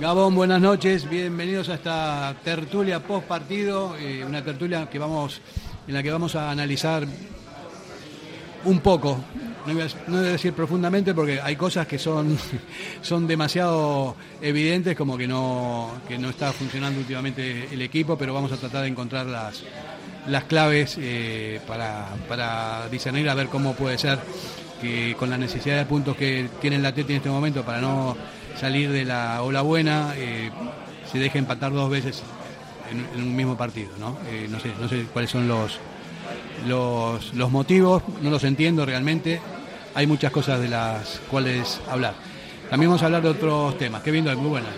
Gabón, buenas noches, bienvenidos a esta tertulia post partido, eh, una tertulia que vamos, en la que vamos a analizar un poco, no voy, a, decir profundamente porque hay cosas que son, son demasiado evidentes como que no, que no está funcionando últimamente el equipo, pero vamos a tratar de encontrar las, las claves eh, para, para discernir a ver cómo puede ser que con la necesidad de puntos que tiene el Atleti en este momento para no salir de la ola buena, eh, se deja empatar dos veces en, en un mismo partido. ¿no? Eh, no, sé, no sé cuáles son los, los, los motivos, no los entiendo realmente. Hay muchas cosas de las cuales hablar. También vamos a hablar de otros temas. Qué viendo, muy buena.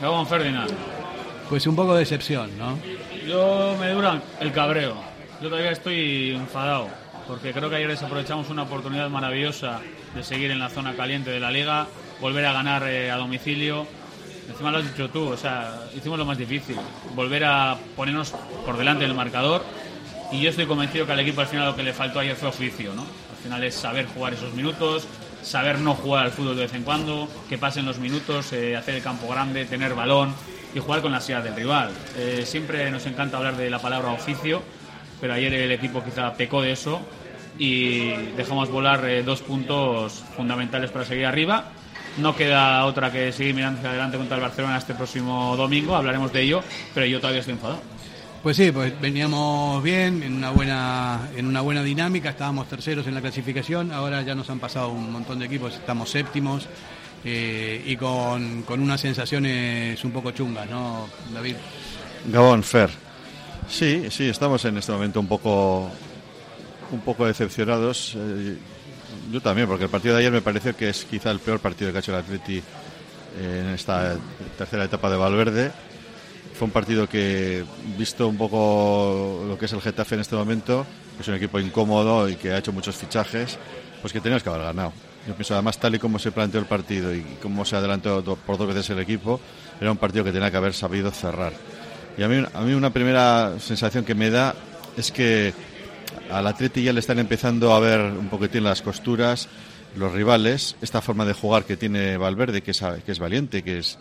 Gabón Ferdinand. Pues un poco de decepción, ¿no? Yo me dura el cabreo. Yo todavía estoy enfadado porque creo que ayer desaprovechamos una oportunidad maravillosa de seguir en la zona caliente de la liga, volver a ganar eh, a domicilio. Encima lo has dicho tú, o sea, hicimos lo más difícil, volver a ponernos por delante del marcador. Y yo estoy convencido que al equipo al final lo que le faltó ayer fue oficio, ¿no? Al final es saber jugar esos minutos, saber no jugar al fútbol de vez en cuando, que pasen los minutos, eh, hacer el campo grande, tener balón y jugar con la ansiedad del rival. Eh, siempre nos encanta hablar de la palabra oficio, pero ayer el equipo quizá pecó de eso y dejamos volar eh, dos puntos fundamentales para seguir arriba. No queda otra que seguir mirando hacia adelante contra el Barcelona este próximo domingo, hablaremos de ello, pero yo todavía estoy enfadado. Pues sí, pues veníamos bien, en una buena, en una buena dinámica, estábamos terceros en la clasificación, ahora ya nos han pasado un montón de equipos, estamos séptimos eh, y con, con unas sensaciones un poco chungas, ¿no, David? Gabón, Fer. Sí, sí, estamos en este momento un poco un poco decepcionados. Eh, yo también, porque el partido de ayer me parece que es quizá el peor partido que ha hecho el Atleti eh, en esta tercera etapa de Valverde. Fue un partido que, visto un poco lo que es el Getafe en este momento, que es un equipo incómodo y que ha hecho muchos fichajes, pues que teníamos que haber ganado. Yo pienso, además, tal y como se planteó el partido y cómo se adelantó por dos veces el equipo, era un partido que tenía que haber sabido cerrar. Y a mí, a mí una primera sensación que me da es que al Atleti ya le están empezando a ver un poquitín las costuras los rivales, esta forma de jugar que tiene Valverde, que es, que es valiente, que es,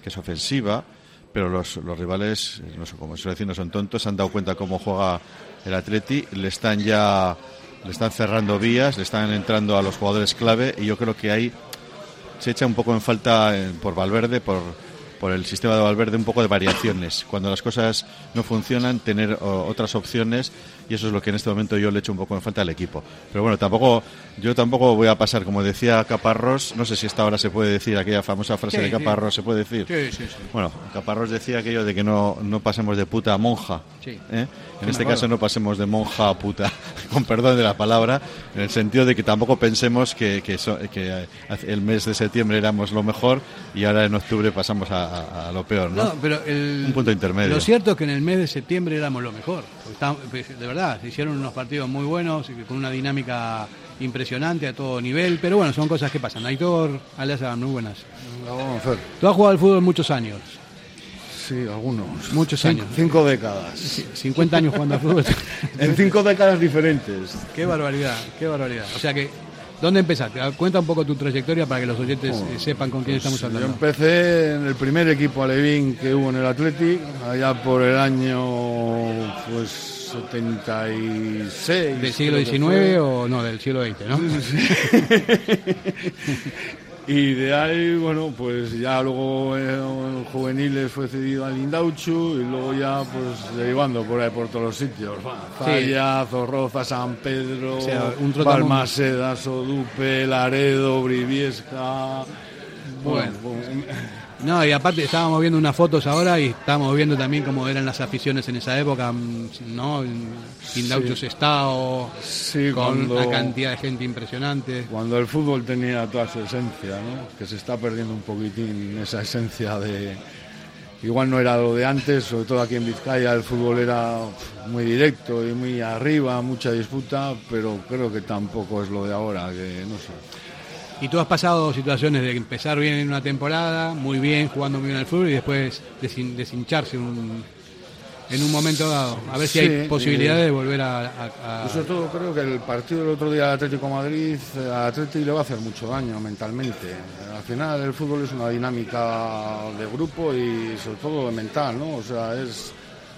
que es ofensiva, pero los, rivales, no sé, como suele decir, no son tontos, se han dado cuenta cómo juega el Atleti, le están ya le están cerrando vías, le están entrando a los jugadores clave y yo creo que ahí se echa un poco en falta eh, por Valverde, por, por el sistema de Valverde, un poco de variaciones. Cuando las cosas no funcionan, tener otras opciones y eso es lo que en este momento yo le echo un poco en falta al equipo. Pero bueno, tampoco yo tampoco voy a pasar, como decía Caparrós, no sé si esta hora se puede decir aquella famosa frase Sí, de sí. Caparrós, ¿se puede decir? Sí, sí, sí. Bueno, Caparrós decía aquello de que no, no pasemos de puta a monja. Sí. ¿eh? En este caso no pasemos de monja a puta, con perdón de la palabra, en el sentido de que tampoco pensemos que, que, so- que eh, el mes de septiembre éramos lo mejor y ahora en octubre pasamos a, a- a lo peor, ¿no? No, pero el, Un punto intermedio. Lo cierto es que en el mes de septiembre éramos lo mejor. estábamos- pues, de verdad, se hicieron unos partidos muy buenos, y con una dinámica impresionante a todo nivel. Pero bueno, son cosas que pasan. Aitor, Alesa, muy buenas. Fer. Tú has jugado al fútbol muchos años. Sí, algunos. Muchos Cinco- años. Cinco décadas. 50 años jugando al fútbol. En cinco décadas diferentes. qué barbaridad, qué barbaridad. O sea que, ¿dónde empezaste? Ah, Cuenta un poco tu trayectoria para que los oyentes eh, sepan con quién estamos Yo hablando. empecé en el primer equipo alevín que hubo en el Athletic, allá por el año pues 76. ¿Del siglo XIX o no, del siglo XX, no? Y de ahí, bueno, pues ya luego eh, en juveniles fue cedido al Indauchu y luego ya pues derivando por ahí por todos los sitios. Zaya, Zorroza, San Pedro, O sea, un. Balmaseda, Sodupe, Laredo, Briviesca. Bueno, pues, No, y aparte estábamos viendo unas fotos ahora y estábamos viendo también cómo eran las aficiones en esa época, mm, ¿no? Indauchos Estado, sí, con cuando, una cantidad de gente impresionante. cuando el fútbol tenía toda su esencia, ¿no? Que se está perdiendo un poquitín esa esencia de... Igual no era lo de antes, sobre todo aquí en Vizcaya el fútbol era muy directo y muy arriba, mucha disputa, pero creo que tampoco es lo de ahora, que no sé. Y tú has pasado situaciones de empezar bien en una temporada, muy bien, jugando muy bien al fútbol y después desin- deshincharse un, en un momento dado. A ver si Sí, hay posibilidades eh, de volver a... a- a- Yo sobre todo creo que el partido del otro día del Atlético Madrid, eh, al Atlético le va a hacer mucho daño mentalmente. Al final el fútbol es una dinámica de grupo y sobre todo mental, ¿no? O sea, es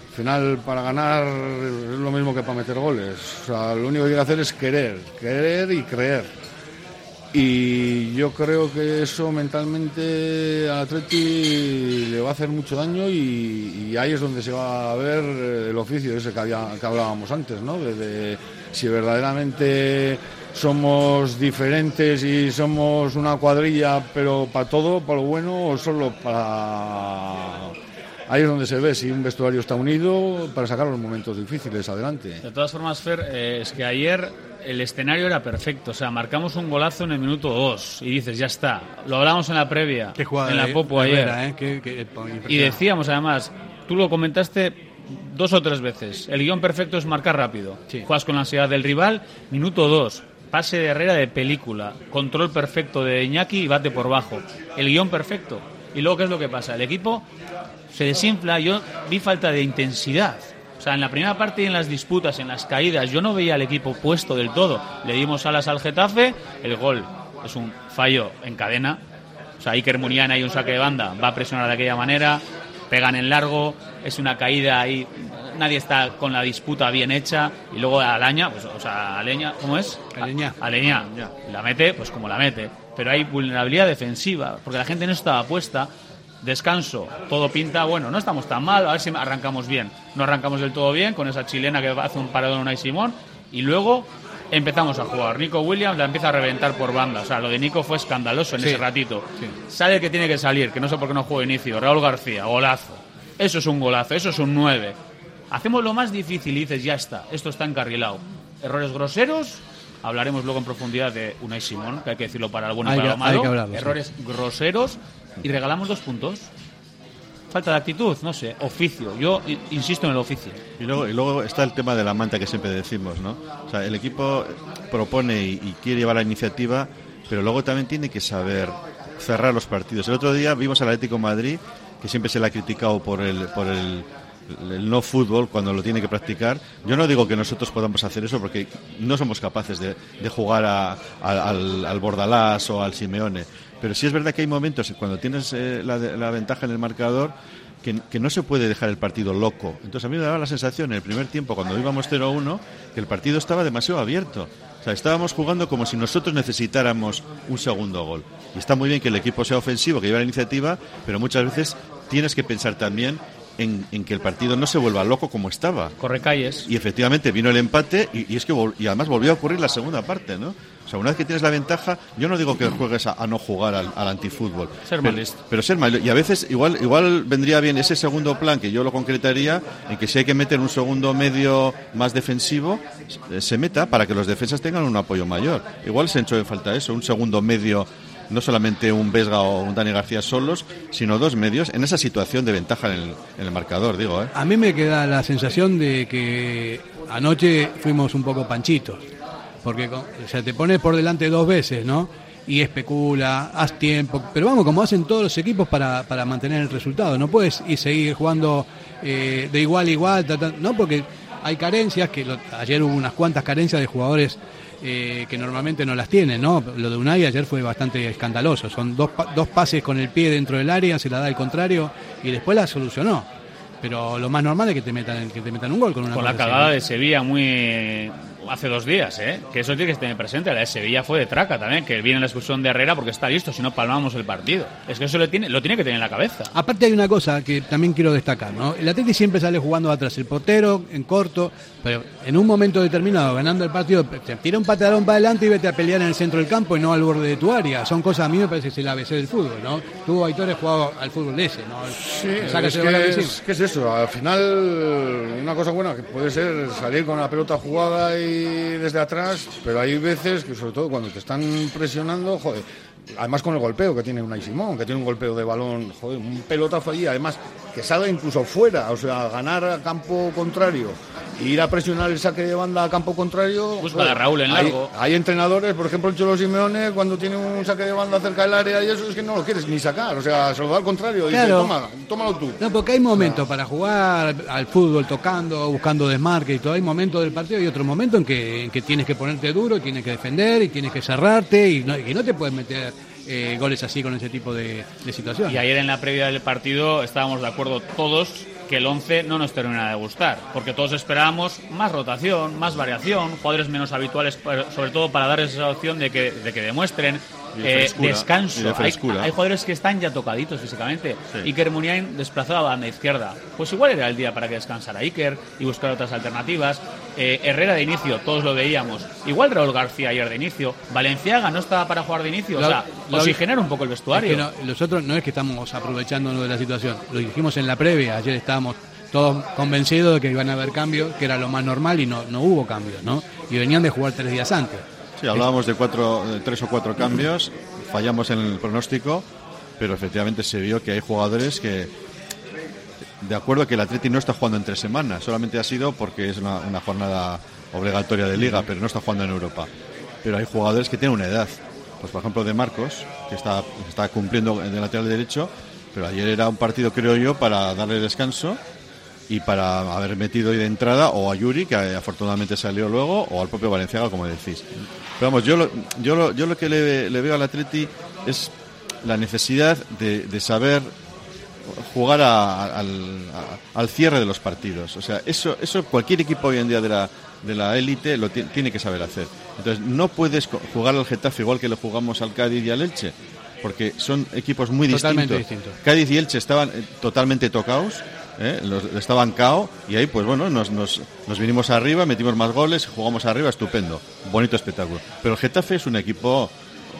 al final para ganar es lo mismo que para meter goles. O sea, lo único que hay que hacer es querer, querer y creer. Y yo creo que eso mentalmente al Atleti le va a hacer mucho daño y, ahí es donde se va a ver eh, el oficio ese que, que hablábamos antes, ¿no? De, de si verdaderamente somos diferentes y somos una cuadrilla, pero para todo, para lo bueno o solo para... Ahí es donde se ve si un vestuario está unido para sacar los momentos difíciles adelante. De todas formas, Fer, eh, es que ayer el escenario era perfecto. O sea, marcamos un golazo en el minuto 2 y dices, ya está. Lo hablamos en la previa, Qué jugada en la de- Popo de ayer. ¿eh? Qué- qué- Y decíamos además, tú lo comentaste dos o tres veces, el guion perfecto es marcar rápido. Sí. Juegas con la ansiedad del rival, minuto 2, pase de Herrera de película, control perfecto de Iñaki y bate por bajo. El guion perfecto. Y luego, ¿qué es lo que pasa? El equipo se desinfla, yo vi falta de intensidad. O sea, en la primera parte y en las disputas, en las caídas, yo no veía al equipo puesto del todo. Le dimos alas al Getafe, el gol es un fallo en cadena. O sea, Iker Munian hay un saque de banda, va a presionar de aquella manera, pegan en largo, es una caída ahí, nadie está con la disputa bien hecha, y luego Alaña, pues, o sea, Aleña, ¿cómo es? Aleñá. Aleñá, la mete, pues como la mete. Pero hay vulnerabilidad defensiva, porque la gente no estaba puesta. Descanso, todo pinta, bueno, no estamos tan mal, a ver si arrancamos bien. No arrancamos del todo bien con esa chilena que hace un paradón Unai Simón, y luego empezamos a jugar. Nico Williams la empieza a reventar por banda. O sea, lo de Nico fue escandaloso en Sí, ese ratito. sí. Sale el que tiene que salir, que no sé por qué no juega inicio. Raúl García, golazo. Eso es un golazo, eso es un 9. Hacemos lo más difícil y dices, ya está, esto está encarrilado. Errores groseros, hablaremos luego en profundidad de Unai Simón, que hay que decirlo para el bueno y para malo. sí. Errores groseros y regalamos dos puntos. Falta de actitud, no sé, oficio. Yo insisto en el oficio. Y luego, y luego está el tema de la manta que siempre decimos, ¿no? O sea, el equipo propone y, quiere llevar la iniciativa, pero luego también tiene que saber cerrar los partidos. El otro día vimos al Atlético de Madrid, que siempre se le ha criticado por el, por el, no fútbol cuando lo tiene que practicar. Yo no digo que nosotros podamos hacer eso porque no somos capaces de, de jugar a- al, al Bordalás o al Simeone. Pero sí es verdad que hay momentos cuando tienes eh, la, la ventaja en el marcador que, que no se puede dejar el partido loco. Entonces a mí me daba la sensación en el primer tiempo, cuando íbamos 0-1, que el partido estaba demasiado abierto. O sea, estábamos jugando como si nosotros necesitáramos un segundo gol. Y está muy bien que el equipo sea ofensivo, que lleve la iniciativa, pero muchas veces tienes que pensar también en, en que el partido no se vuelva loco como estaba. Corre calles. Y efectivamente vino el empate y, y es que y además volvió a ocurrir la segunda parte, ¿no? O sea, una vez que tienes la ventaja, yo no digo que juegues a, a no jugar al, al antifútbol. Ser pero, pero ser mal y a veces igual igual vendría bien ese segundo plan que yo lo concretaría en que si hay que meter un segundo medio más defensivo se meta para que los defensas tengan un apoyo mayor. Igual se echó en falta eso, un segundo medio no solamente un Vesga o un Dani García solos, sino dos medios en esa situación de ventaja en el, marcador, digo, ¿eh? A mí me queda la sensación de que anoche fuimos un poco panchitos, porque o te pones por delante dos veces, ¿no? Y especula, haz tiempo, pero vamos, como hacen todos los equipos para, para mantener el resultado, no puedes ir seguir jugando eh, de igual a igual, no, porque hay carencias, que ayer hubo unas cuantas carencias de jugadores eh, que normalmente no las tienen, ¿no? Lo de Unai ayer fue bastante escandaloso, son dos, dos pases con el pie dentro del área, se la da al contrario y después la solucionó. Pero lo más normal es que te metan, que te metan un gol con una Con la así, cagada ¿no? de Sevilla muy hace dos días, ¿eh? Que eso tiene que tener presente. La de Sevilla fue de traca también, que viene la expulsión de Herrera porque está listo, si no palmamos el partido. Es que eso lo tiene, lo tiene que tener en la cabeza. Aparte hay una cosa que también quiero destacar, ¿no? El Atleti siempre sale jugando atrás, el portero en corto, pero en un momento determinado, ganando el partido, te tira un patadón para adelante y vete a pelear en el centro del campo y no al borde de tu área. Son cosas, a mí me parece que es el ABC del fútbol, ¿no? Tú, Aitor, has jugado al fútbol ese, ¿no? Sí, es que, es, ¿qué es eso? Al final, una cosa buena que puede ser salir con la pelota jugada y desde atrás, pero hay veces que, sobre todo cuando te están presionando, joder, además con el golpeo que tiene Unai Simón, que tiene un golpeo de balón, joder, un pelotazo allí, además que salga incluso fuera, o sea, ganar a campo contrario ir a presionar el saque de banda a campo contrario. Busca a Raúl en largo. Hay entrenadores, por ejemplo, el Cholo Simeone, cuando tiene un saque de banda cerca del área y eso es que no lo quieres ni sacar. O sea, se lo da al contrario. Dice, Claro. toma, tómalo tú. No, porque hay momentos para jugar al fútbol tocando, buscando desmarque y todo. Hay momentos del partido y otro momento en que, en que tienes que ponerte duro, tienes que defender y tienes que cerrarte y no, y no te puedes meter eh, goles así con ese tipo de, situaciones. Y ayer en la previa del partido estábamos de acuerdo todos que el 11 no nos termina de gustar, porque todos esperábamos más rotación, más variación, jugadores menos habituales, sobre todo para dar esa opción de que, de que demuestren de eh, descanso. de Hay, jugadores que están ya tocaditos físicamente. Sí. Iker Muniain desplazado a la banda izquierda. Pues igual era el día para que descansara Iker y buscar otras alternativas. Eh, Herrera de inicio, todos lo veíamos. Igual Raúl García ayer de inicio. Valenciaga no estaba para jugar de inicio. La- o sea, la- oxigenar un poco el Es vestuario. que no- nosotros no es que estamos aprovechándonos de la situación, lo dijimos en la previa, ayer estábamos todos convencidos de que iban a haber cambios, que era lo más normal y no, no hubo cambios, ¿no? Y venían de jugar tres días antes. Sí, hablábamos de cuatro, tres o cuatro cambios, fallamos en el pronóstico, pero efectivamente se vio que hay jugadores que, de acuerdo que el Atleti no está jugando en tres semanas, solamente ha sido porque es una, una jornada obligatoria de liga, pero no está jugando en Europa. Pero hay jugadores que tienen una edad, pues por ejemplo de Marcos, que está, está cumpliendo en el lateral derecho, pero ayer era un partido, creo yo, para darle descanso y para haber metido hoy de entrada o a Yuri, que eh, afortunadamente salió luego, o al propio Valenciaga, como decís. Pero vamos, yo lo, yo lo, yo lo que le, le veo al Atleti es la necesidad de, de saber jugar a- a- al, a- al cierre de los partidos. O sea, eso, eso cualquier equipo hoy en día de la de la élite lo ti- tiene que saber hacer. Entonces, no puedes jugar al Getafe igual que le jugamos al Cádiz y al Elche, porque son equipos muy Totalmente distintos. distintos. Cádiz y Elche estaban eh, totalmente tocados, ¿eh? Los- cao y ahí pues bueno, nos, nos, nos vinimos arriba, metimos más goles, jugamos arriba, estupendo, bonito espectáculo. Pero el Getafe es un equipo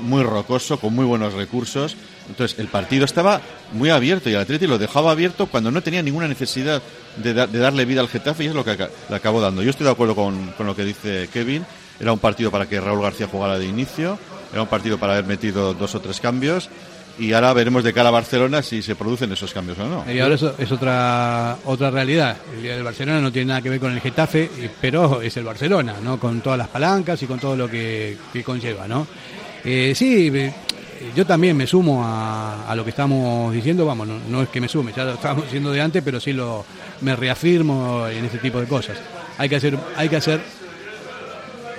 muy rocoso, con muy buenos recursos. Entonces el partido estaba muy abierto y el Atleti lo dejaba abierto cuando no tenía ninguna necesidad de, da- de darle vida al Getafe y es lo que le acabó dando. Yo estoy de acuerdo con, con lo que dice Kevin. Era un partido para que Raúl García jugara de inicio, era un partido para haber metido dos o tres cambios y ahora veremos de cara a Barcelona si se producen esos cambios o no. Y ahora eso es otra otra realidad. El día del Barcelona no tiene nada que ver con el Getafe, pero es el Barcelona, ¿no? Con todas las palancas y con todo lo que, que conlleva, ¿no? Eh, sí, yo también me sumo a, a lo que estamos diciendo, vamos, no, no es que me sume, ya lo estábamos diciendo de antes, pero sí lo me reafirmo en este tipo de cosas. Hay que hacer, hay que hacer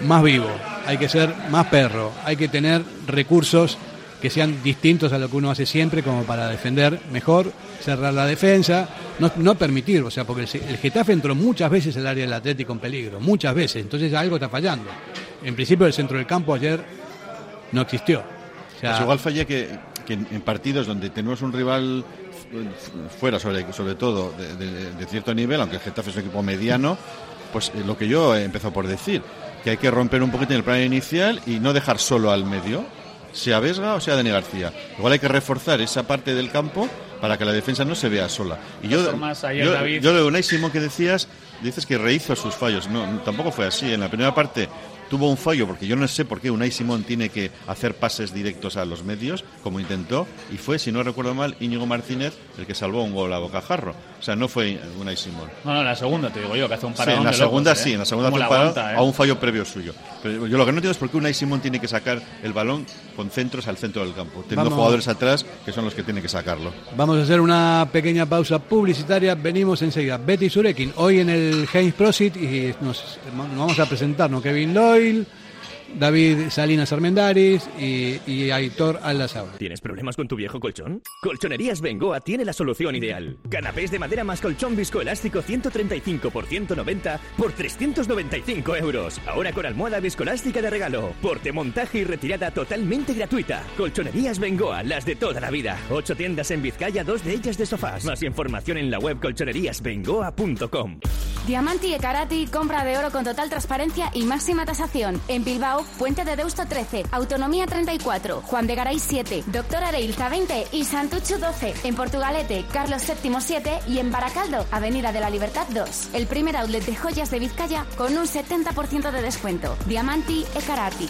más vivo, hay que ser más perro, hay que tener recursos que sean distintos a lo que uno hace siempre como para defender mejor, cerrar la defensa, no, no permitir, o sea, porque el, el Getafe entró muchas veces el área del Atlético en peligro, muchas veces, entonces algo está fallando. En principio el centro del campo ayer no existió. O Pues igual fallé que, en, partidos donde tenemos un rival fu- fuera, sobre, todo, de, cierto nivel, aunque el Getafe es un equipo mediano, pues lo que yo he empezado por decir, que hay que romper un poquito en el plan inicial y no dejar solo al medio, sea Vesga o sea Dani García. Igual hay que reforzar esa parte del campo para que la defensa no se vea sola. Y yo, formas, ayer, yo, David- yo lo de Unai Simón que decías, dices que rehizo sus fallos. No, tampoco fue así. En la primera parte tuvo un fallo, porque yo no sé por qué Unai Simón tiene que hacer pases directos a los medios, como intentó, y fue, si no recuerdo mal, Íñigo Martínez el que salvó un gol a bocajarro. O sea, no fue Unai Simón. No, no, en la segunda te digo yo, que hace un Sí, paradón en la de locos, segunda ¿eh? sí, en la segunda ¿Cómo hace un parado aguanta, eh? a un fallo previo suyo. Pero yo lo que no entiendo es por qué Unai Simón tiene que sacar el balón con centros al centro del campo, teniendo Vamos. jugadores atrás que son los que tienen que sacarlo. Vamos a hacer una pequeña pausa publicitaria. Venimos enseguida. Betty Surekin, hoy en el Heinz Prosit y nos, nos vamos a presentarnos Kevin Israel David Salinas Armendaris y, y Aitor Aldazábal. ¿Tienes problemas con tu viejo colchón? Colchonerías Bengoa tiene la solución ideal. Canapés de madera más colchón viscoelástico 135 por 190 por 395 euros. Ahora con almohada viscoelástica de regalo. Porte, montaje y retirada totalmente gratuita. Colchonerías Bengoa, las de toda la vida. Ocho tiendas en Vizcaya, dos de ellas de sofás. Más información en la web colchoneríasbengoa.com. Diamanti e Karati, compra de oro con total transparencia y máxima tasación. En Bilbao, Puente de Deusto 13, Autonomía 34, Juan de Garay 7, Doctor Areilza 20 y Santucho 12. En Portugalete, Carlos VII 7 y en Baracaldo, Avenida de la Libertad 2. El primer outlet de joyas de Vizcaya con un 70% de descuento. Diamanti e Karati.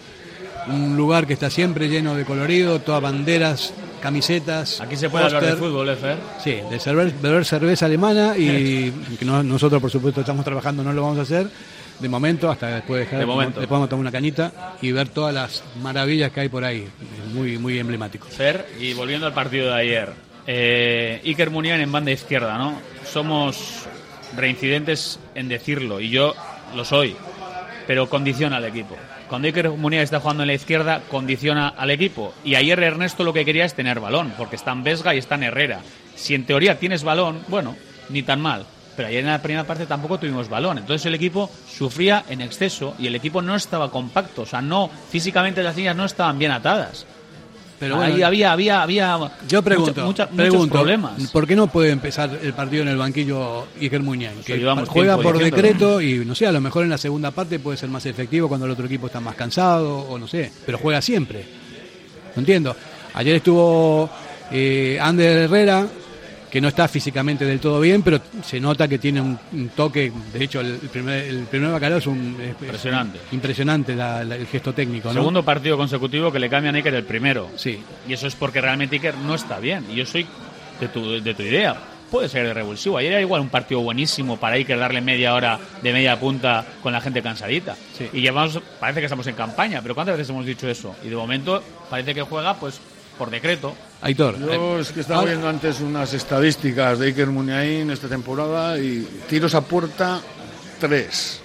un lugar que está siempre lleno de colorido, todas banderas, camisetas. Aquí se puede hablar de fútbol, ¿eh, Fer? Sí, de beber cerveza alemana y que nosotros, por supuesto, estamos trabajando, no lo vamos a hacer de momento, hasta después de, dejar, de momento. después vamos a tomar una cañita y ver todas las maravillas que hay por ahí. muy, muy emblemático. Fer, y volviendo al partido de ayer, eh, Iker Munian en banda izquierda, ¿no? Somos reincidentes en decirlo, y yo lo soy, pero condiciona al equipo. Cuando Iker Muniain está jugando en la izquierda, condiciona al equipo. Y ayer Ernesto lo que quería es tener balón, porque está en Vesga y está en Herrera. Si en teoría tienes balón, bueno, ni tan mal. Pero ayer en la primera parte tampoco tuvimos balón. Entonces el equipo sufría en exceso y el equipo no estaba compacto. O sea, no, físicamente las líneas no estaban bien atadas. Pero ahí había, había, había yo pregunto, muchos problemas. ¿Por qué no puede empezar el partido en el banquillo Iker Muñán? Que juega por decreto y no sé, a lo mejor en la segunda parte puede ser más efectivo cuando el otro equipo está más cansado o no sé, pero juega siempre. No entiendo. Ayer estuvo eh, Ander Herrera, que no está físicamente del todo bien, pero se nota que tiene un, toque. De hecho, el, primer, el primer bacalao es un. Impresionante. impresionante el gesto técnico. Segundo partido consecutivo que le cambia a Iker el primero. Sí. Y eso es porque realmente Iker no está bien. Y yo soy de tu, de tu idea. Puede ser de revulsivo. Ayer era igual un partido buenísimo para Iker darle media hora de media punta con la gente cansadita. Y llevamos, parece que estamos en campaña, pero ¿cuántas veces hemos dicho eso? Y de momento parece que juega pues por decreto. Aitor. Yo es que estaba viendo antes unas estadísticas de Iker Muniain esta temporada y tiros a puerta 3.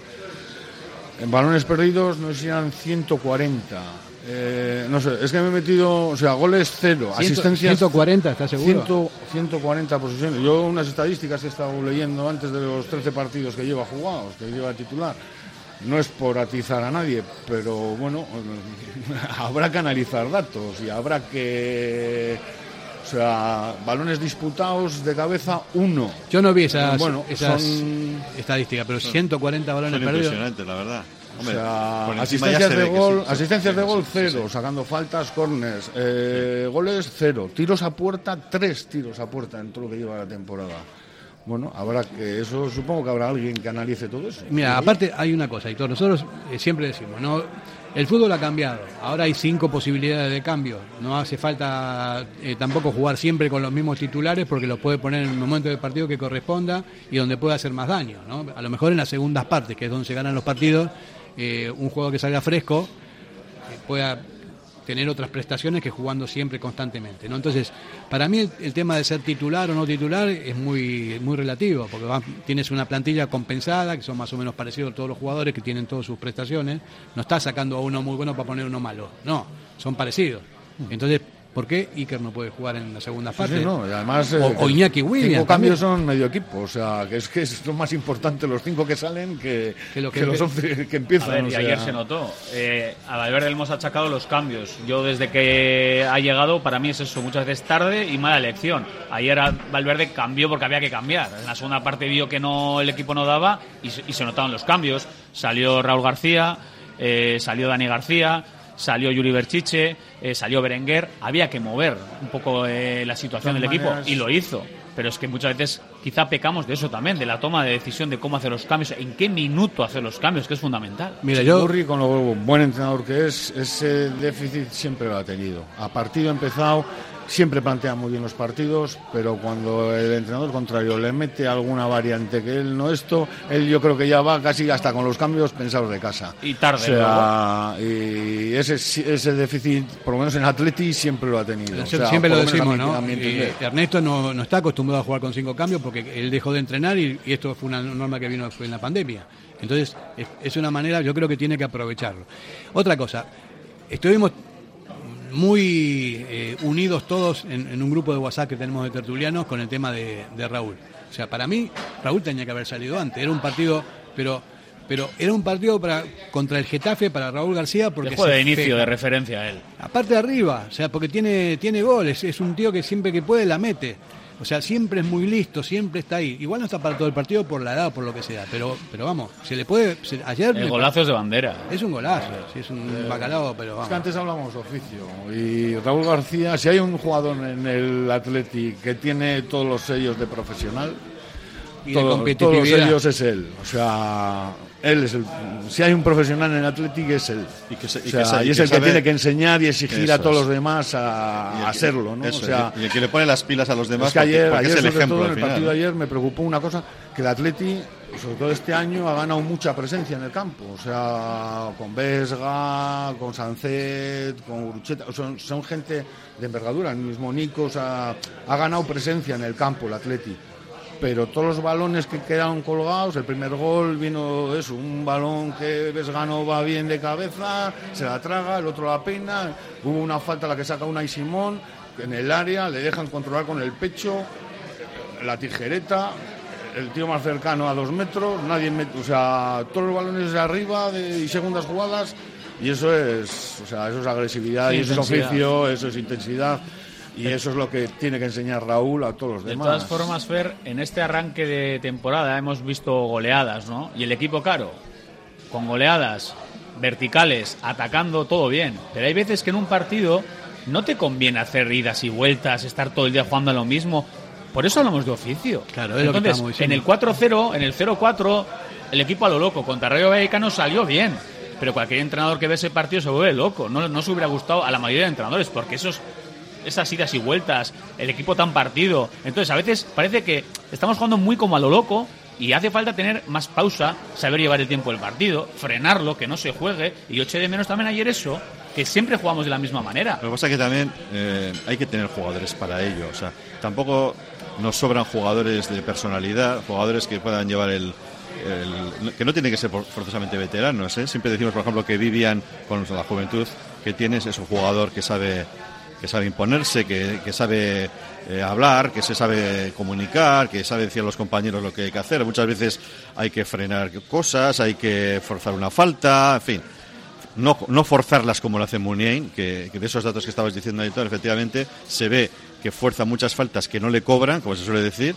En balones perdidos no sé si eran 140. Eh, no sé, es que me he metido, o sea, goles cero, asistencias 140, ¿estás seguro? 140 posiciones. Yo unas estadísticas he estado leyendo antes de los 13 partidos que lleva jugados, que lleva titular no es por atizar a nadie, pero bueno, habrá que analizar datos y habrá que. O sea, balones disputados de cabeza, uno. Yo no vi esas, bueno, esas estadísticas, pero 140 balones perdidos. Impresionante, la verdad. o sea, asistencias de gol, asistencias de gol cero, sacando faltas, corners, eh, goles cero, tiros a puerta, tres tiros a puerta en todo lo que lleva la temporada. Bueno, habrá que eso supongo que habrá alguien que analice todo eso. Mira, aparte hay una cosa, y todos nosotros eh, siempre decimos, no, el fútbol ha cambiado. Ahora hay cinco posibilidades de cambio. No hace falta eh, tampoco jugar siempre con los mismos titulares porque los puede poner en un momento del partido que corresponda y donde pueda hacer más daño. ¿no? A lo mejor en las segundas partes, que es donde se ganan los partidos, eh, un juego que salga fresco pueda tener otras prestaciones que jugando siempre constantemente. ¿no? Entonces, para mí el, tema de ser titular o no titular es muy, muy relativo, porque tienes una plantilla compensada, que son más o menos parecidos todos los jugadores que tienen todas sus prestaciones. No estás sacando a uno muy bueno para poner uno malo, no, son parecidos. Entonces, ¿Por qué Iker no puede jugar en la segunda Sí, parte? sí, no, y además, o, eh, o Iñaki Williams. Cinco también. cambios son medio equipo, o sea, que es que es lo más importante los cinco que salen que, Que lo que que los 11 que empiezan. A ver, o y sea. ayer se notó. Eh, a Valverde le hemos achacado los cambios. Yo desde que ha llegado, para mí es eso, muchas veces tarde y mala elección. Ayer a- Valverde cambió porque había que cambiar. En la segunda parte vio que no el equipo no daba y, se- y se notaron los cambios. Salió Raúl García, eh, salió Dani García, salió Yuri Berchiche, eh, salió Berenguer. Había que mover un poco eh, la situación De del equipo maneras- y lo hizo. Pero es que muchas veces quizá pecamos de eso también, de la toma de decisión de cómo hacer los cambios, en qué minuto hacer los cambios, que es fundamental. Mira, yo. Burri, con lo buen entrenador que es, ese déficit siempre lo ha tenido. A partido empezado, siempre plantea muy bien los partidos, pero cuando el entrenador contrario le mete alguna variante que él no esto, él yo creo que ya va casi hasta con los cambios pensados de casa. Y tarde, O sea, y ese, ese déficit, por lo menos en Atleti, siempre lo ha tenido. O sea, siempre lo decimos, mi- ¿no? a mi entender. Ernesto no, no está acostumbrado a jugar con cinco cambios porque él dejó de entrenar y, y esto fue una norma que vino en la pandemia. Entonces, es, es una manera, yo creo que tiene que aprovecharlo. Otra cosa, estuvimos muy eh, unidos todos en, en un grupo de WhatsApp que tenemos de tertulianos con el tema de, de Raúl. O sea, para mí, Raúl tenía que haber salido antes. Era un partido, pero pero era un partido para contra el Getafe para Raúl García porque Dejó de inicio de referencia a él. Aparte de arriba, o sea, porque tiene, tiene goles, es un tío que siempre que puede la mete. O sea, siempre es muy listo, siempre está ahí. Igual no está para todo el partido por la edad o por lo que sea, pero, pero vamos, se le puede. se- ayer El golazo es de bandera. es un golazo, sí, es un bacalao, pero Es que vamos. antes hablamos de oficio y Raúl García, si hay un jugador en el Atleti que tiene todos los sellos de profesional, Y de todos, todos los competitividad. sellos es él. O sea, él es el. Si hay un profesional en el Atleti es él. Y que se- y O sea, que sa- y y es que el que tiene que enseñar y exigir Eso a todos es. los demás a, Y el a que- serlo, ¿no? eso o sea, y el que le pone las pilas a los demás es que ayer, porque ayer es el sobre ejemplo todo en el partido de ayer me preocupó una cosa, que el Atleti, sobre todo este año, ha ganado mucha presencia en el campo. O sea, con Vesga, con Sancet, con Gurucheta, son, son gente de envergadura, el mismo Nico, o sea, ha ganado presencia en el campo el Atleti. Pero todos los balones que quedaron colgados, el primer gol vino eso, un balón que Vesgano va bien de cabeza, se la traga, el otro la peina, hubo una falta a la que saca una y Simón, en el área, le dejan controlar con el pecho, la tijereta, el tío más cercano a dos metros, nadie mete, o sea, todos los balones de arriba de, y segundas jugadas, y eso es, o sea, eso es agresividad, Sí, y eso es oficio, eso es intensidad, y eso es lo que tiene que enseñar Raúl a todos los De demás. todas formas, Fer, en este arranque de temporada hemos visto goleadas, ¿no? Y el equipo caro, con goleadas verticales, atacando todo bien. Pero hay veces que en un partido no te conviene hacer idas y vueltas, estar todo el día jugando a lo mismo. Por eso hablamos de oficio. Claro, es lo que Entonces, en el 4-0, en el 0-4, el equipo a lo loco. Contra Rayo Vallecano salió bien. Pero cualquier entrenador que ve ese partido se vuelve loco. No, no se hubiera gustado a la mayoría de entrenadores, porque esos esas idas y vueltas, el equipo tan partido. Entonces, a veces parece que estamos jugando muy como a lo loco y hace falta tener más pausa, saber llevar el tiempo del partido, frenarlo, que no se juegue. Y yo eché de menos también ayer eso, que siempre jugamos de la misma manera. Lo que pasa es que también eh, hay que tener jugadores para ello. O sea, tampoco nos sobran jugadores de personalidad, jugadores que puedan llevar el, que no tienen que ser forzosamente veteranos. ¿eh? Siempre decimos, por ejemplo, que Vivian, con la juventud que tienes, es un jugador que sabe que sabe imponerse, que, que sabe eh, hablar, que se sabe comunicar, que sabe decir a los compañeros lo que hay que hacer. Muchas veces hay que frenar cosas, hay que forzar una falta, en fin no, no forzarlas como lo hace Muniain, que, que de esos datos que estabas diciendo, Aitor, efectivamente se ve que fuerza muchas faltas que no le cobran, como se suele decir,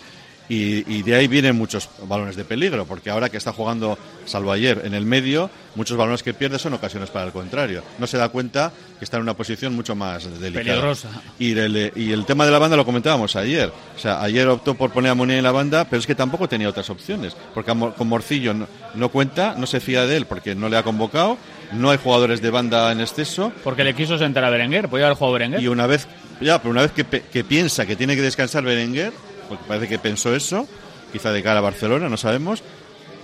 y, y de ahí vienen muchos balones de peligro, porque ahora que está jugando, salvo ayer, en el medio, muchos balones que pierde son ocasiones para el contrario. No se da cuenta que está en una posición mucho más delicada. Peligrosa. Y el, y el tema de la banda lo comentábamos ayer. O sea, ayer optó por poner a Muniain en la banda, pero es que tampoco tenía otras opciones, porque con Morcillo no, no cuenta, no se fía de él porque no le ha convocado, no hay jugadores de banda en exceso, Porque le quiso sentar a Berenguer, podía haber jugado Berenguer. y una vez, ya, pero una vez que, que piensa que tiene que descansar Berenguer, porque parece que pensó eso, quizá de cara a Barcelona, no sabemos.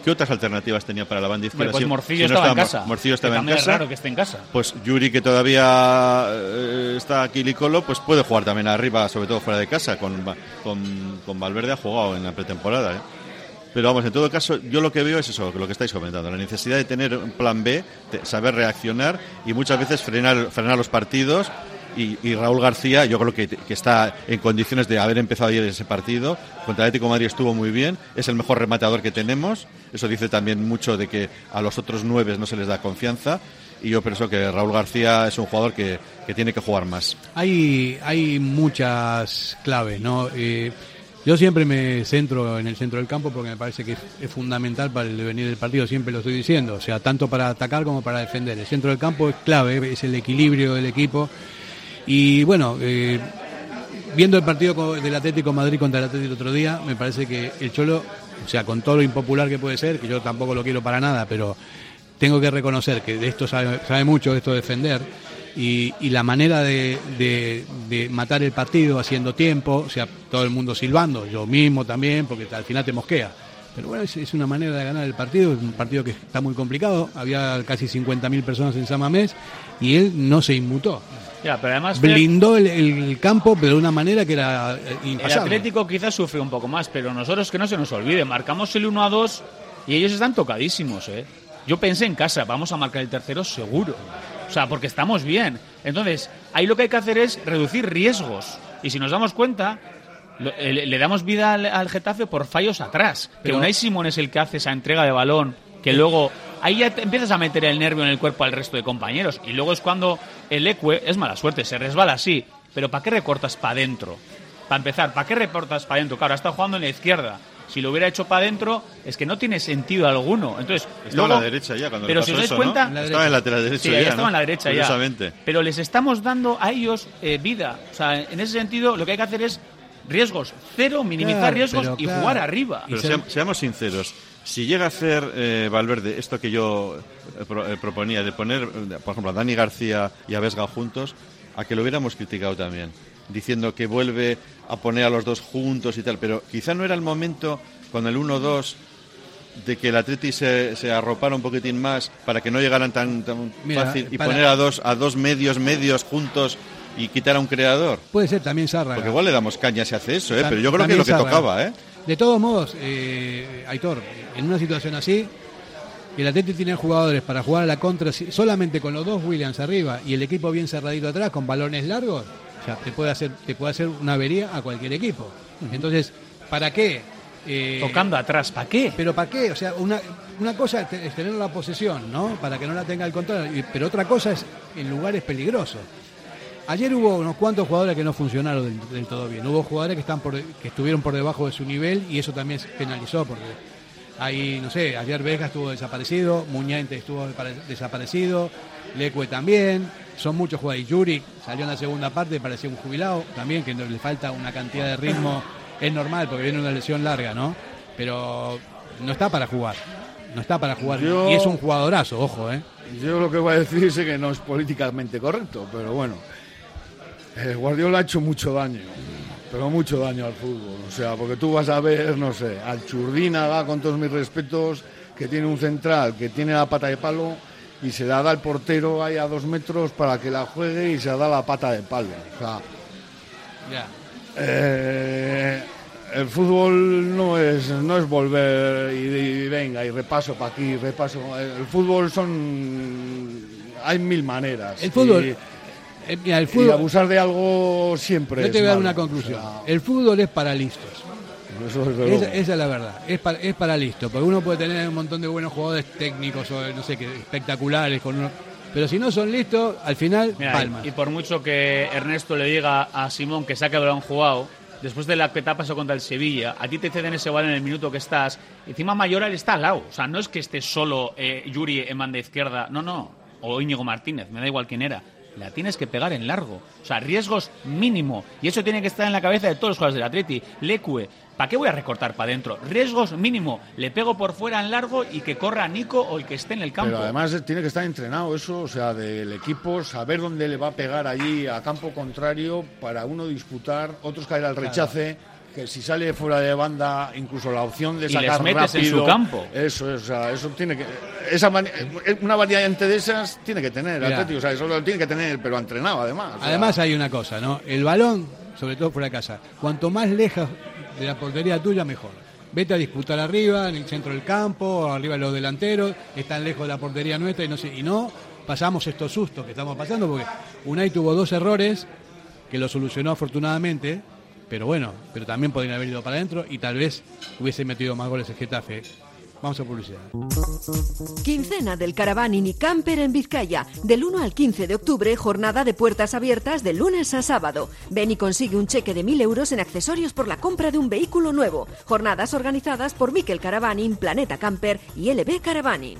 ¿Qué otras alternativas tenía para la banda izquierda? pues Morcillo si no estaba en casa. Morcillo estaba Que en también casa. Es raro que esté en casa. Pues Yuri, que todavía eh, está aquí Licolo, pues puede jugar también arriba, sobre todo fuera de casa. Con, con, con Valverde ha jugado en la pretemporada. ¿eh? Pero vamos, en todo caso, yo lo que veo es eso, lo que estáis comentando, la necesidad de tener un plan B, de saber reaccionar y muchas veces frenar, frenar los partidos Y, Raúl García, yo creo que, que está en condiciones de haber empezado ayer ese partido. Contra el Atlético de Madrid estuvo muy bien, es el mejor rematador que tenemos. Eso dice también mucho de que a los otros nueve no se les da confianza. Y yo pienso que Raúl García es un jugador que, que tiene que jugar más. Hay, hay muchas claves, ¿no? Eh, yo siempre me centro en el centro del campo porque me parece que es, es fundamental para el devenir del partido, siempre lo estoy diciendo, o sea, tanto para atacar como para defender. El centro del campo es clave, es el equilibrio del equipo. Y bueno, eh, viendo el partido del Atlético Madrid contra el Atlético otro día, me parece que el Cholo, o sea, con todo lo impopular que puede ser, que yo tampoco lo quiero para nada, pero tengo que reconocer que de esto sabe, mucho, de esto de defender, y, la manera de, matar el partido haciendo tiempo, o sea, todo el mundo silbando, yo mismo también, porque al final te mosquea. Pero bueno, es, una manera de ganar el partido, es un partido que está muy complicado, había casi 50.000 personas en San Mamés y él no se inmutó. Ya, pero además Fer, Blindó el, el campo, pero de una manera que era eh, el impasable. Atlético quizás sufre un poco más, pero nosotros que no se nos olvide, marcamos el 1 a 2 y ellos están tocadísimos, ¿eh? Yo pensé en casa, vamos a marcar el tercero seguro. O sea, porque estamos bien. Entonces, ahí lo que hay que hacer es reducir riesgos. Y si nos damos cuenta, le, damos vida al, Getafe por fallos atrás. Que Pero- Unai Simón es el que hace esa entrega de balón, que luego ahí ya te empiezas a meter el nervio en el cuerpo al resto de compañeros. Y luego es cuando el Ecue, es mala suerte, se resbala así. Pero ¿para qué recortas para adentro? Para empezar, ¿para qué recortas para adentro? Claro, está jugando en la izquierda. Si lo hubiera hecho para adentro, es que no tiene sentido alguno. Entonces, Estaba luego- en la derecha ya cuando le pero pasó si os dais eso, ¿no? cuenta, Estaba en la lateral derecha Sí, ya, estaba en la derecha ya. Pero les estamos dando a ellos eh, vida. O sea, en ese sentido, lo que hay que hacer es riesgos. Cero, minimizar Claro, riesgos pero y claro. jugar arriba. Pero se- seam- seamos sinceros, si llega a hacer eh, Valverde esto que yo eh, pro- eh, proponía, de poner, eh, por ejemplo, a Dani García y a Vesga juntos, a que lo hubiéramos criticado también, diciendo que vuelve a poner a los dos juntos y tal, pero quizá no era el momento con el 1-2 de que el Atleti se, se arropara un poquitín más para que no llegaran tan, tan Mira, fácil y para- poner a dos, a dos medios, medios juntos y quitar a un creador. Puede ser también Zárraga. Porque igual le damos caña si hace eso, ¿eh? Pero yo creo que es lo que tocaba, ¿eh? De todos modos, eh, Aitor, en una situación así, el Atlético tiene jugadores para jugar a la contra solamente con los dos Williams arriba y el equipo bien cerradito atrás con balones largos, te puede hacer, te puede hacer una avería a cualquier equipo. Entonces, ¿para qué? Eh, Tocando atrás, ¿para qué? pero ¿para qué? O sea, una, una cosa es te- es tener la posesión, ¿no? Para que no la tenga el control, pero otra cosa es en lugares peligrosos. Ayer hubo unos cuantos jugadores que no funcionaron del, del todo bien. Hubo jugadores que están por, que estuvieron por debajo de su nivel y eso también se penalizó porque hay, no sé, ayer Vega estuvo desaparecido, Muñante estuvo desaparecido, Lecue también, son muchos jugadores. Y Yuri salió en la segunda parte, parecía un jubilado también, que le falta una cantidad de ritmo, es normal porque viene una lesión larga, ¿no? Pero no está para jugar, no está para jugar. Yo- Y es un jugadorazo, ojo, ¿eh? Yo lo que voy a decir es que no es políticamente correcto, pero bueno. Eh, Guardiola ha hecho mucho daño, pero mucho daño al fútbol. O sea, porque tú vas a ver, no sé, al Churdínaga, con todos mis respetos, que tiene un central, que tiene la pata de palo y se la da al portero ahí a dos metros para que la juegue y se la da la pata de palo. O sea, eh, el fútbol no es no es volver y, y venga y repaso para aquí repaso el fútbol son hay mil maneras El fútbol, eh, mira, el y fútbol, abusar de algo siempre yo es te voy a dar una conclusión. O sea, El fútbol es para listos. eso luego. Esa, esa es la verdad, es para, es para listo, porque uno puede tener un montón de buenos jugadores técnicos o no sé qué, espectaculares, con uno- pero si no son listos, al final Mira, palmas. y por mucho que Ernesto le diga a Simón que se ha quedado un jugado, después de la que te ha pasado contra el Sevilla, a ti te ceden ese balón en el minuto que estás. Encima Mayoral está al lado. O sea, no es que esté solo eh, Yuri en banda izquierda. No, no. O Íñigo Martínez, me da igual quién era. La tienes que pegar en largo. O sea, riesgos mínimo. Y eso tiene que estar en la cabeza de todos los jugadores del Atleti. Lecue, ¿para qué voy a recortar para adentro? Riesgos mínimo. Le pego por fuera en largo y que corra Nico o el que esté en el campo. pero además tiene que estar entrenado eso, o sea, del equipo, saber dónde le va a pegar allí a campo contrario para uno disputar, otros caer al rechace, que si sale fuera de banda, incluso la opción de Y les sacar metes en rápido, su campo. Eso es, o sea, eso tiene que esa mani- una variante de esas tiene que tener, Mira. Atleti, o sea, eso lo tiene que tener, pero entrenado además. o sea, Además hay una cosa, ¿no? El balón, sobre todo fuera de casa, cuanto más lejos de la portería tuya, mejor. Vete a disputar arriba, en el centro del campo, arriba de los delanteros, están lejos de la portería nuestra y no sé, y no pasamos estos sustos que estamos pasando, porque Unai tuvo dos errores que lo solucionó afortunadamente, pero bueno, pero también podrían haber ido para adentro y tal vez hubiese metido más goles el Getafe. Vamos a publicidad. Quincena del Caravaning y Camper en Vizcaya. Del 1 al 15 de octubre, jornada de puertas abiertas de lunes a sábado. Ven y consigue un cheque de 1.000 euros en accesorios por la compra de un vehículo nuevo. Jornadas organizadas por Miquel Caravaning, Planeta Camper y LB Caravaning.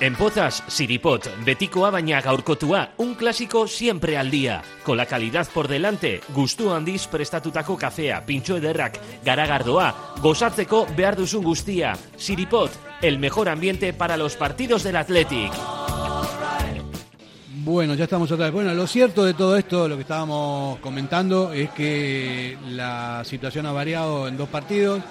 En Pozas, Siripot, betikoa baina gaurkotua, un clásico siempre al día. Con la calidad por delante, gustu handiz prestatutako kafea, pintxo ederrak, garagardoa, gozatzeko behar duzun guztia. Siripot, el mejor ambiente para los partidos del Athletic. Bueno, ya estamos otra vez. Bueno, lo cierto de todo esto, lo que estábamos comentando, es que la situación ha variado en dos partidos.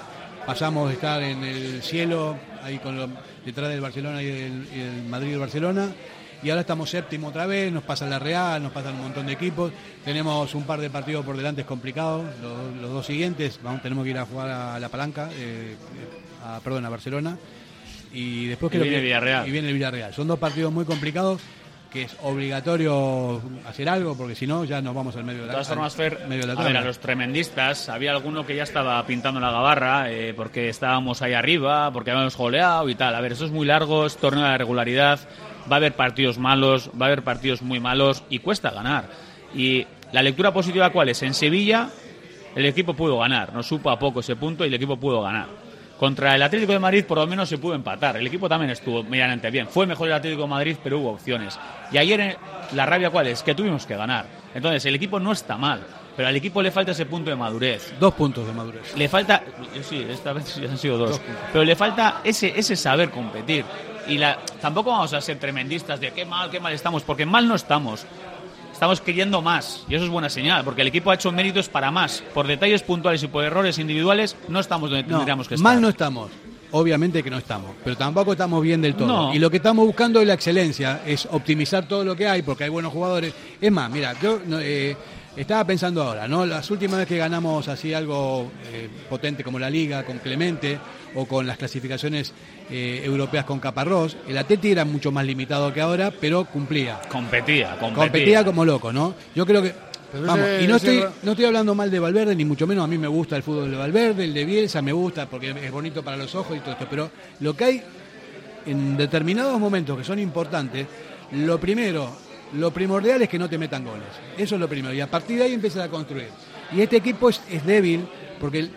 Pasamos de estar en el cielo, ahí con lo, detrás del Barcelona y el, y el Madrid y el Barcelona, y ahora estamos séptimo otra vez, nos pasa la Real, nos pasan un montón de equipos, tenemos un par de partidos por delante complicados, los, los dos siguientes, vamos, tenemos que ir a jugar a la palanca, eh, a, perdón, a Barcelona, y después Y creo viene que- Villarreal. y viene el Villarreal. Son dos partidos muy complicados que es obligatorio hacer algo porque si no ya nos vamos al medio de De la todas formas, Fer, medio de la a ver, a los tremendistas, había alguno que ya estaba pintando la gabarra eh, porque estábamos ahí arriba, porque habíamos goleado y tal. A ver, eso es muy largo, es torneo de regularidad, va a haber partidos malos, va a haber partidos muy malos y cuesta ganar. Y la lectura positiva, ¿cuál es? En Sevilla el equipo pudo ganar, nos supo a poco ese punto y el equipo pudo ganar. Contra el Atlético de Madrid por lo menos se pudo empatar. El equipo también estuvo medianamente bien. Fue mejor el Atlético de Madrid, pero hubo opciones. Y ayer eh, la rabia cuál es? Que tuvimos que ganar. Entonces el equipo no está mal, pero al equipo le falta ese punto de madurez. Dos puntos de madurez. Le falta, eh, sí, esta vez han sido dos, pero le falta ese, ese saber competir. Y la, tampoco vamos a ser tremendistas de qué mal, qué mal estamos, porque mal no estamos. Estamos queriendo más, y eso es buena señal, porque el equipo ha hecho méritos para más. Por detalles puntuales y por errores individuales, no estamos donde No, tendríamos que estar. mal no estamos. Obviamente que no estamos, pero tampoco estamos bien del todo. No. Y lo que estamos buscando es la excelencia, es optimizar todo lo que hay, porque hay buenos jugadores. Es más, mira, yo eh, estaba pensando ahora, ¿no? Las últimas veces que ganamos así algo eh, potente como la Liga, con Clemente, o con las clasificaciones eh, europeas con Caparrós, el Atleti era mucho más limitado que ahora, pero cumplía. Competía, competía. Competía como loco, ¿no? Yo creo que. Pero Vamos, ese- y no ese- estoy, no estoy hablando mal de Valverde, ni mucho menos. A mí me gusta el fútbol de Valverde, el de Bielsa me gusta porque es bonito para los ojos y todo esto. Pero lo que hay en determinados momentos que son importantes, lo primero, lo primordial es que no te metan goles. Eso es lo primero. Y a partir de ahí empiezas a construir. Y este equipo es, débil porque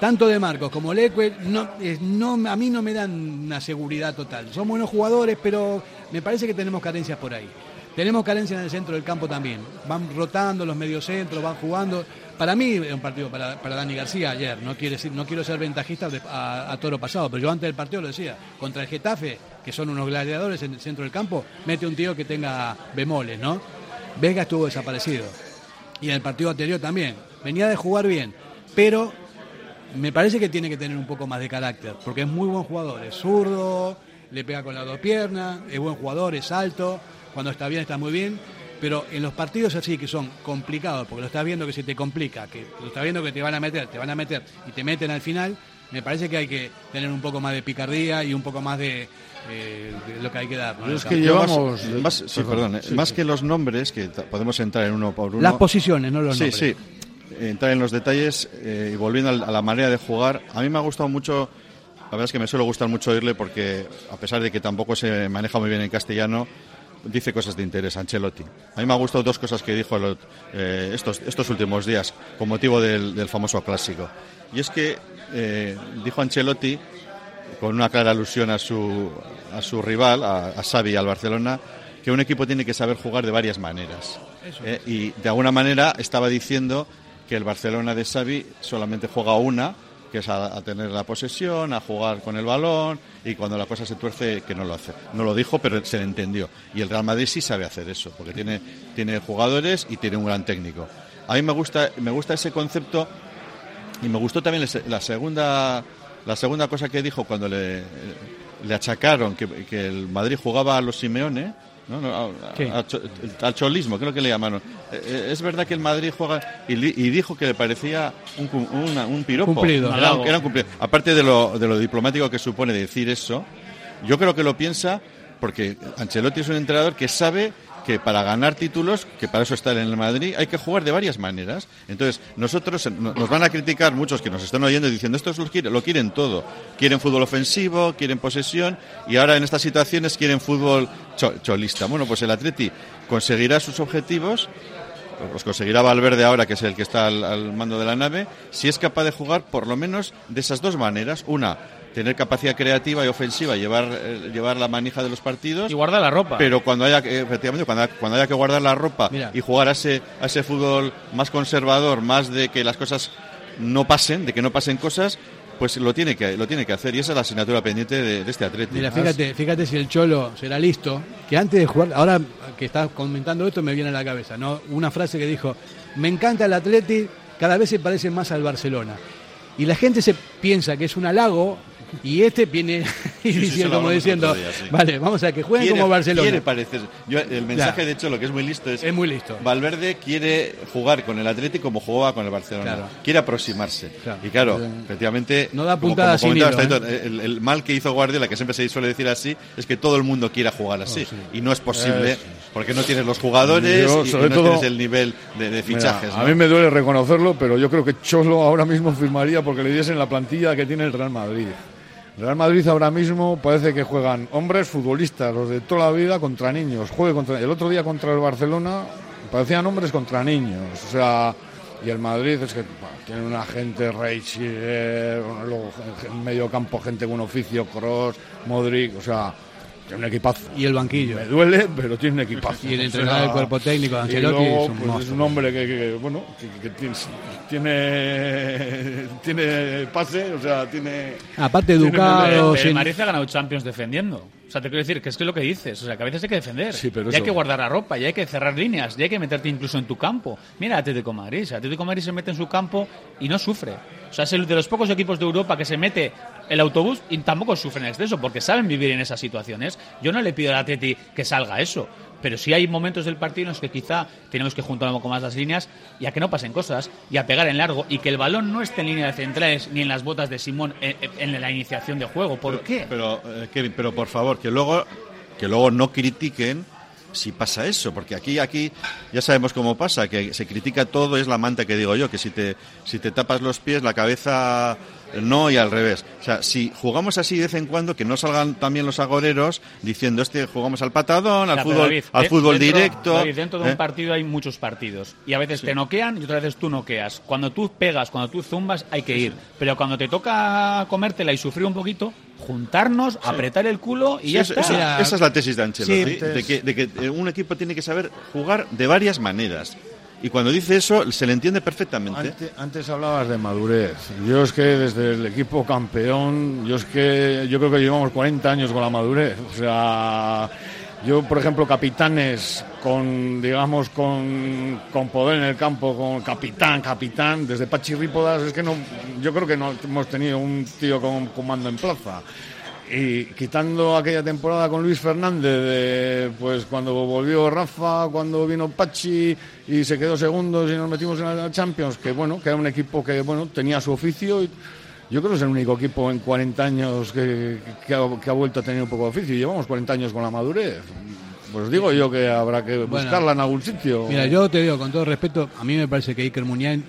tanto de Marcos como Leque no, a mí no me dan una seguridad total. Son buenos jugadores, pero me parece que tenemos carencias por ahí. Tenemos carencias en el centro del campo también. Van rotando los mediocentros, van jugando. Para mí es un partido para, Dani García ayer. No, quiere no quiero ser ventajista de- a, a toro pasado, pero yo antes del partido lo decía. Contra el Getafe, que son unos gladiadores en el centro del campo, mete un tío que tenga bemoles, ¿no? Vega estuvo desaparecido. Y en el partido anterior también. Venía de jugar bien, pero me parece que tiene que tener un poco más de carácter, porque es muy buen jugador, es zurdo, le pega con las dos piernas, es buen jugador, es alto, cuando está bien está muy bien, pero en los partidos así que son complicados, porque lo estás viendo que se te complica, que lo estás viendo que te van a meter, te van a meter y te meten al final, me parece que hay que tener un poco más de picardía y un poco más de, eh, de lo que hay que dar. ¿no? Es que más- llevamos. más, sí, perdón, eh, más que los nombres, que podemos entrar en uno por uno. Las posiciones, no los sí, nombres. Sí, Entrar en los detalles eh, y volviendo a la manera de jugar. A mí me ha gustado mucho, la verdad es que me suele gustar mucho oírle porque, a pesar de que tampoco se maneja muy bien en castellano, dice cosas de interés, Ancelotti. A mí me ha gustado dos cosas que dijo lo- eh, estos, estos últimos días con motivo del, del famoso clásico. Y es que eh, dijo Ancelotti con una clara alusión a su, a su rival, a, a Xavi y al Barcelona, que un equipo tiene que saber jugar de varias maneras. Eh, y de alguna manera estaba diciendo que el Barcelona de Xavi solamente juega una, que es a, tener la posesión, a jugar con el balón, y cuando la cosa se tuerce, que no lo hace. No lo dijo, pero se le entendió. Y el Real Madrid sí sabe hacer eso, porque tiene, tiene jugadores y tiene un gran técnico. A mí me gusta, me gusta ese concepto y me gustó también la segunda, la segunda cosa que dijo cuando le, le achacaron que, que el Madrid jugaba a los Simeone, ¿no? No, a- ¿Qué? a- cho- al cholismo, creo que le llamaron. Eh, eh, es verdad que el Madrid juega y, li- y dijo que le parecía un, una- un piropo. Cumplido. Era, un- era un cumplido. Aparte de lo, de lo diplomático que supone decir eso, yo creo que lo piensa porque Ancelotti es un entrenador que sabe que para ganar títulos, que para eso está en el Madrid, hay que jugar de varias maneras. Entonces, nosotros eh, no- nos van a criticar muchos que nos están oyendo diciendo estos lo quieren, lo quieren todo. Quieren fútbol ofensivo, quieren posesión y ahora en estas situaciones quieren fútbol cho- cholista. Bueno, pues el Atleti conseguirá sus objetivos los conseguirá Valverde ahora, que es el que está al mando de la nave, si es capaz de jugar por lo menos de esas dos maneras. Una, tener capacidad creativa y ofensiva, llevar, eh, llevar la manija de los partidos. Y guardar la ropa. Pero cuando haya, que- efectivamente, cuando, haya- cuando haya que guardar la ropa Mira. y jugar a ese, a ese fútbol más conservador, más de que las cosas no pasen, de que no pasen cosas, pues lo tiene que, lo tiene que hacer. Y esa es la asignatura pendiente de, de este atleta. Mira, fíjate, fíjate si el Cholo será listo, que antes de jugar, ahora que estás comentando esto me viene a la cabeza, ¿no? Una frase que dijo, me encanta el Atleti, cada vez se parece más al Barcelona. Y la gente se piensa que es un halago y este viene y Sí, diciendo, como diciendo, otro día, sí. vale, vamos a que jueguen Quiere- como Barcelona. Quiere parecer. Yo, el mensaje, Ya. de hecho, lo que es muy listo es. Es muy listo. Valverde quiere jugar con el Atlético como jugaba con el Barcelona. Claro. Quiere aproximarse. Claro. Y claro, Eh, efectivamente. no da puntada como sin comentabas, hilo, Taito, el, el mal que hizo Guardiola, que siempre se suele decir así, es que todo el mundo quiera jugar así. Y no es posible porque no tienes los jugadores Yo, y- no todo- tienes el nivel de, de Mira, fichajes. a mí me duele reconocerlo, pero yo creo que Cholo ahora mismo firmaría porque le diesen la plantilla que tiene el Real Madrid. Real Madrid ahora mismo parece que juegan hombres futbolistas, los de toda la vida, contra niños. Juegue contra, el otro día contra el Barcelona parecían hombres contra niños. O sea, y el Madrid es que tiene una gente, Reich, eh, luego en medio campo gente con oficio, Cross, Modric, o sea, tiene un equipazo. Y el banquillo. Me duele, pero tiene un equipazo. Y el entrenador del cuerpo técnico, Ancelotti, luego, es un pues, un hombre que, que- que, bueno, que, que tiene, tiene, tiene pase, o sea, tiene... Aparte tiene educado. Pero sin- ha ganado Champions defendiendo. O sea, te quiero decir que es que es lo que dices. O sea, que a veces hay que defender. Sí, pero y hay que guardar la ropa, y hay que cerrar líneas, y hay que meterte incluso en tu campo. Mira, Atlético de Madrid. El Atlético de Madrid se mete en su campo y no sufre. O sea, es el de los pocos equipos de Europa que se mete el autobús y tampoco sufren en exceso, porque saben vivir en esas situaciones. Yo no le pido al Atleti que salga eso. Pero sí hay momentos del partido en los que quizá tenemos que juntar un poco más las líneas y a que no pasen cosas y a pegar en largo y que el balón no esté en línea de centrales ni en las botas de Simón en, en la iniciación de juego. ¿Por qué? Pero, eh, Kevin, pero por favor, que luego, que luego no critiquen si pasa eso, porque aquí, aquí ya sabemos cómo pasa, que se critica todo, es la manta que digo yo, que si te, si te tapas los pies, la cabeza no y al revés. O sea, si jugamos así de vez en cuando, que no salgan también los agoreros diciendo, este jugamos al patadón, al Ya, fútbol, David, al de- fútbol dentro- directo. David, dentro de ¿eh? un partido hay muchos partidos. Y a veces te noquean y otras veces tú noqueas. Cuando tú pegas, cuando tú zumbas, hay que ir. Pero cuando te toca comértela y sufrir un poquito, juntarnos, apretar el culo y Sí, ya eso- está. eso- Mira, esa es la tesis de Ancelotti, sí, de, que, de que, eh, un equipo tiene que saber jugar de varias maneras. Y cuando dice eso, se le entiende perfectamente. Antes, antes hablabas de madurez. Yo es que desde el equipo campeón, yo es que yo creo que llevamos 40 años con la madurez. O sea, yo por ejemplo capitanes con digamos con, con poder en el campo, con capitán, capitán, desde Pachi Rípodas, es que no, yo creo que no hemos tenido un tío con comando en plaza. Y quitando aquella temporada con Luis Fernández, de, pues cuando volvió Rafa, cuando vino Pachi y se quedó segundo y nos metimos en la Champions, que bueno, que era un equipo que bueno tenía su oficio y, yo creo que es el único equipo en 40 años que, que ha, que ha vuelto a tener un poco de oficio. Llevamos 40 años con la madurez. Pues digo yo que habrá que buscarla en algún sitio. Mira, yo te digo con todo respeto, a mí me parece que Iker Muniain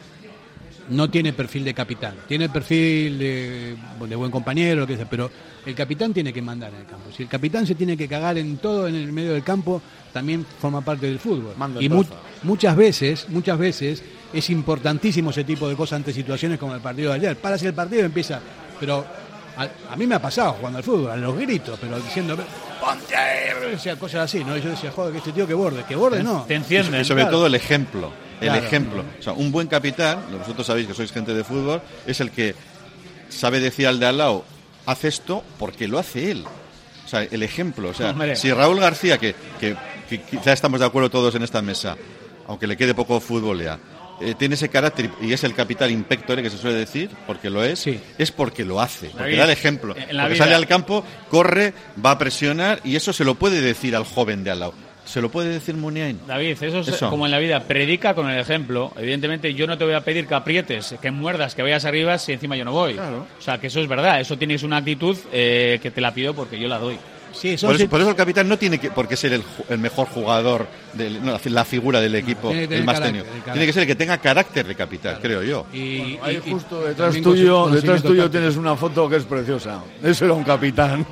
no tiene perfil de capitán, tiene perfil de, de buen compañero, lo que sea, pero el capitán tiene que mandar en el campo. Si el capitán se tiene que cagar en todo en el medio del campo, también forma parte del fútbol. Y mu- muchas veces, muchas veces es importantísimo ese tipo de cosas ante situaciones como el partido de ayer. Para si el partido empieza, pero a, a mí me ha pasado jugando al fútbol, a los gritos, pero diciendo ponte ahí", o sea, cosas así, ¿no? Y yo decía, joder, que este tío que borde, que borde no. Te encienden. Y sobre Claro. todo el ejemplo. El ejemplo. O sea, un buen capitán, vosotros sabéis que sois gente de fútbol, es el que sabe decir al de al lado, haz esto porque lo hace él. O sea, el ejemplo. O sea, Hombre. si Raúl García, que, que, que quizá estamos de acuerdo todos en esta mesa, aunque le quede poco fútbol ya, eh, tiene ese carácter y es el capital impectore que se suele decir, porque lo es, es porque lo hace, porque da el ejemplo. Porque vida- sale al campo, corre, va a presionar y eso se lo puede decir al joven de al lado. Se lo puede decir Muniain. David, eso es Eso. como en la vida, predica con el ejemplo. Evidentemente yo no te voy a pedir que aprietes, que muerdas, que vayas arriba si encima yo no voy. O sea, que eso es verdad, eso tienes una actitud eh, que te la pido porque yo la doy. Sí, Por eso, por eso el capitán no tiene que por qué ser el, mejor jugador, no, la figura del equipo, el más carácter. Tiene que ser el que tenga carácter de capitán, creo yo. Y, Ahí y- y justo detrás tuyo, detrás tuyo tienes una foto que es preciosa. Ese era un capitán.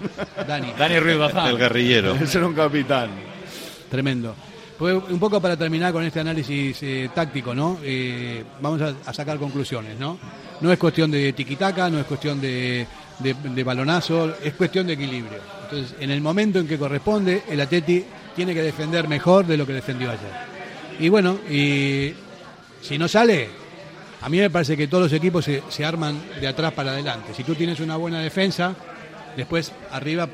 Dani. Dani Ruiz Bazán. El guerrillero. Ese era un capitán. Tremendo. Un poco para terminar con este análisis eh, táctico, ¿no? Eh, vamos a, sacar conclusiones, ¿no? No es cuestión de tiquitaca, no es cuestión de, de- balonazo, es cuestión de equilibrio. Entonces, en el momento en que corresponde, el Atleti tiene que defender mejor de lo que defendió ayer. Y bueno, y si no sale, a mí me parece que todos los equipos se arman de atrás para adelante. Si tú tienes una buena defensa, después arriba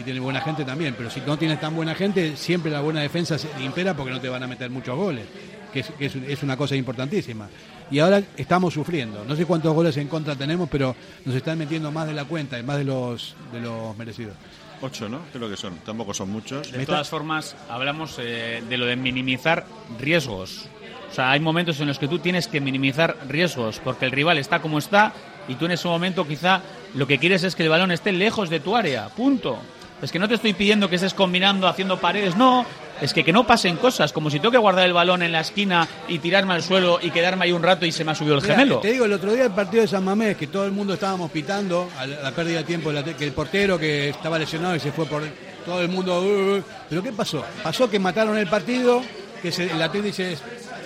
si tienes buena gente también, pero si no tienes tan buena gente, siempre la buena defensa se impera porque no te van a meter muchos goles, que, es, que es, es una cosa importantísima. Y ahora estamos sufriendo. No sé cuántos goles en contra tenemos, pero nos están metiendo más de la cuenta y más de los, de los merecidos. Ocho, ¿no? Creo que son. Tampoco son muchos. De todas formas, hablamos eh, de lo de minimizar riesgos. O sea, hay momentos en los que tú tienes que minimizar riesgos porque el rival está como está y tú en ese momento quizá lo que quieres es que el balón esté lejos de tu área. Punto. Es que no te estoy pidiendo que estés combinando, haciendo paredes, no. Es que que no pasen cosas, como si tengo que guardar el balón en la esquina y tirarme al suelo y quedarme ahí un rato y se me ha subido el Mira, gemelo. te digo, el otro día el partido de San Mamés, que todo el mundo estábamos pitando a la, la pérdida de tiempo, la- que el portero que estaba lesionado y se fue por todo el mundo. "Uh, uh". ¿Pero qué pasó? Pasó que mataron el partido, que se, el Atleti se,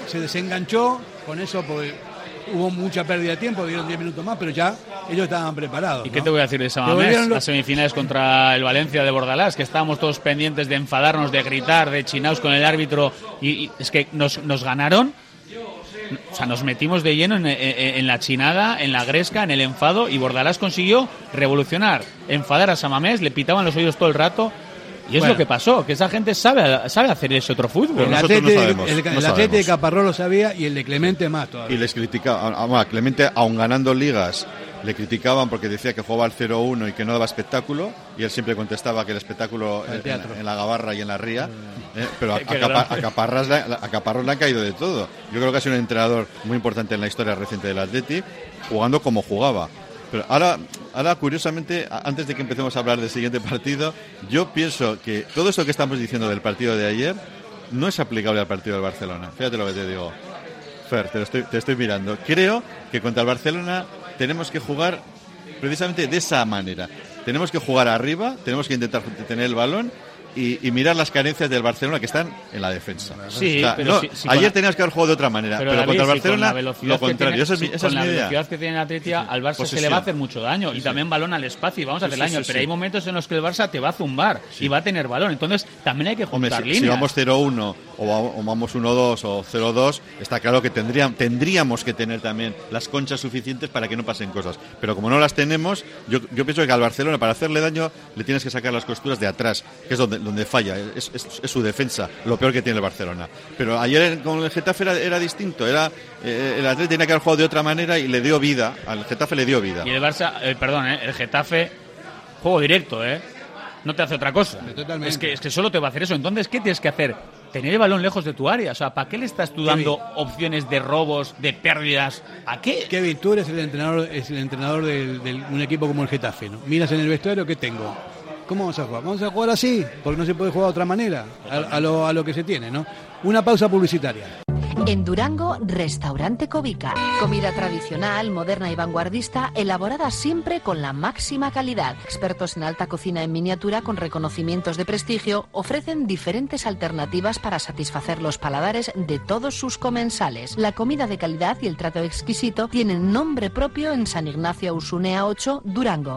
se desenganchó con eso, porque hubo mucha pérdida de tiempo, dieron 10 minutos más, pero ya ellos estaban preparados. ¿Y qué te voy a decir de Samamés? los- Las semifinales contra el Valencia de Bordalás, que estábamos todos pendientes de enfadarnos, de gritar, de chinaos con el árbitro. Y, y es que nos, nos ganaron. O sea, nos metimos de lleno en, en- en la chinada, en la gresca, en el enfado. Y Bordalás consiguió revolucionar, enfadar a Samamés, le pitaban los oídos todo el rato. Y es Bueno. lo que pasó, que esa gente sabe, sabe hacer ese otro fútbol. El no sabemos, el, no de Caparrós lo sabía y el de Clemente más todavía. Y les criticaban, a- Clemente, aun ganando ligas, le criticaban porque decía que jugaba al 0-1 y que no daba espectáculo, y él siempre contestaba que el espectáculo El en, teatro. en la gabarra y en la ría, eh, pero a, a Caparrós le han caído de todo. Yo creo que ha sido un entrenador muy importante en la historia reciente del Atleti, jugando como jugaba. Pero ahora, ahora curiosamente, antes de que empecemos a hablar del siguiente partido, yo pienso que todo esto que estamos diciendo del partido de ayer no es aplicable al partido del Barcelona. Fíjate lo que te digo. Fer, te, lo estoy, te estoy mirando. Creo que contra el Barcelona tenemos que jugar precisamente de esa manera. Tenemos que jugar arriba, tenemos que intentar tener el balón y, y mirar las carencias del Barcelona que están en la defensa. Sí, O sea, pero no, si- si con ayer la- teníamos que haber jugado de otra manera, pero, David, contra el si Barcelona lo contrario. tiene- esa es, con la idea. velocidad que tiene el Atletia, al Barça se le va a hacer mucho daño y también balón al espacio y vamos a hacer daño, pero hay momentos en los que el Barça te va a zumbar y va a tener balón, entonces también hay que Hombre, juntar si, líneas. si vamos 0-1 o, va- o vamos 1-2 o 0-2, está claro que tendríamos, tendríamos que tener también las conchas suficientes para que no pasen cosas. Pero como no las tenemos, yo, yo pienso que al Barcelona, para hacerle daño, le tienes que sacar las costuras de atrás, que es donde, donde falla, es, es- es su defensa, lo peor que tiene el Barcelona. Pero ayer con el Getafe era, era distinto, era eh, el Atlético tenía que haber jugado de otra manera y le dio vida, al Getafe le dio vida. Y el Barça, eh, perdón, eh, el Getafe, juego directo, ¿eh? No te hace otra cosa. Totalmente. Es que, es que solo te va a hacer eso. Entonces, ¿qué tienes que hacer? tener el balón lejos de tu área. O sea, ¿para qué le estás tú dando opciones de robos, de pérdidas? ¿A qué? Kevin, tú eres el entrenador, es el entrenador de, un equipo como el Getafe, ¿no? Miras en el vestuario, ¿qué tengo? ¿Cómo vamos a jugar? Vamos a jugar así, porque no se puede jugar de otra manera, a, lo, a lo que se tiene, ¿no? Una pausa publicitaria. En Durango, Restaurante Covica. Comida tradicional, moderna y vanguardista, elaborada siempre con la máxima calidad. Expertos en alta cocina en miniatura con reconocimientos de prestigio ofrecen diferentes alternativas para satisfacer los paladares de todos sus comensales. La comida de calidad y el trato exquisito tienen nombre propio en San Ignacio Usunea 8, Durango.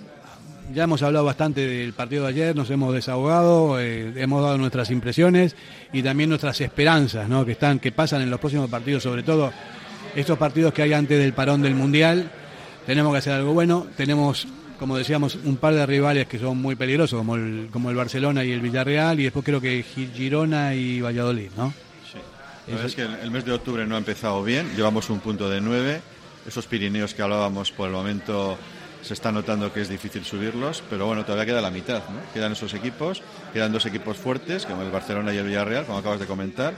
ya hemos hablado bastante del partido de ayer, nos hemos desahogado, eh, hemos dado nuestras impresiones y también nuestras esperanzas, ¿no? Que están, que pasan en los próximos partidos, sobre todo estos partidos que hay antes del parón del mundial. Tenemos que hacer algo bueno. Tenemos, como decíamos, un par de rivales que son muy peligrosos, como el, como el Barcelona y el Villarreal, y después creo que Girona y Valladolid, ¿no? Sí. La verdad es que el mes de octubre no ha empezado bien. Llevamos un punto de nueve. Esos Pirineos que hablábamos por el momento se está notando que es difícil subirlos, pero bueno, todavía queda la mitad, ¿no? Quedan esos equipos, quedan dos equipos fuertes, como el Barcelona y el Villarreal, como acabas de comentar,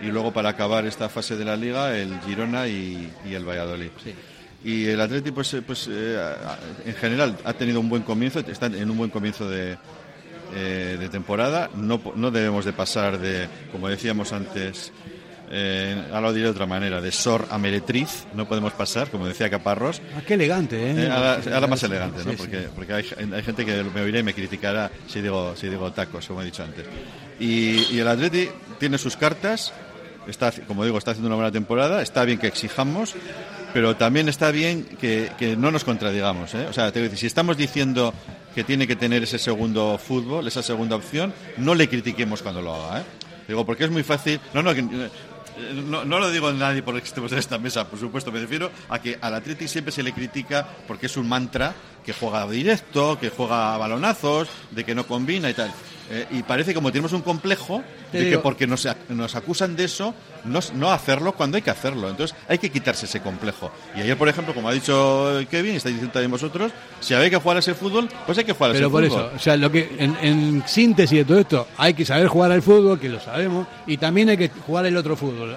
y luego para acabar esta fase de la liga, el Girona y, el Valladolid. Y el Atleti, pues, eh, pues eh, en general ha tenido un buen comienzo, está en un buen comienzo de, eh, de temporada. No, no debemos de pasar de, como decíamos antes, eh, ahora lo diré de otra manera, de Sor a Meretriz, no podemos pasar, como decía Caparros. Ah, qué elegante, ¿eh? eh ahora, más elegante, ¿no? porque, porque hay, gente que me oirá y me criticará si digo, si digo tacos, como he dicho antes. Y, el Atleti tiene sus cartas, está, como digo, está haciendo una buena temporada, está bien que exijamos, pero también está bien que, no nos contradigamos. ¿eh? O sea, te decir, si estamos diciendo que tiene que tener ese segundo fútbol, esa segunda opción, no le critiquemos cuando lo haga. ¿eh? Digo, porque es muy fácil. No, no, no, lo digo a nadie por estemos en esta mesa, por supuesto, me refiero a que al Atleti siempre se le critica porque es un mantra que juega directo, que juega a balonazos, de que no combina y tal. Eh, y parece como tenemos un complejo de que porque nos, nos acusan de eso, no, no, hacerlo cuando hay que hacerlo. Entonces hay que quitarse ese complejo. Y ayer, por ejemplo, como ha dicho Kevin, y estáis diciendo también vosotros, si hay que jugar a ese fútbol, pues hay que jugar a ese fútbol. Pero por eso, o sea, lo que, en, síntesis de todo esto, hay que saber jugar al fútbol, que lo sabemos, y también hay que jugar el otro fútbol.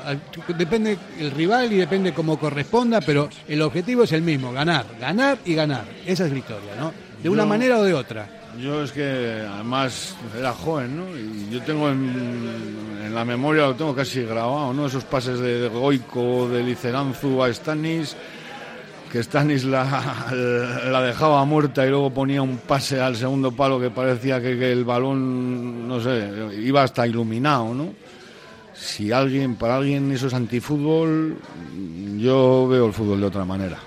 Depende el rival y depende cómo corresponda, pero el objetivo es el mismo, ganar, ganar y ganar. Esa es la historia, ¿no? De una manera o de otra. Yo es que además era joven, ¿no? Y yo tengo en, la memoria, lo tengo casi grabado, ¿no? Esos pases de, Goico, de Liceranzu a Stanis, que Stanis la, la, dejaba muerta y luego ponía un pase al segundo palo que parecía que, el balón, no sé, iba hasta iluminado, ¿no? Si alguien, para alguien eso es antifútbol, yo veo el fútbol de otra manera.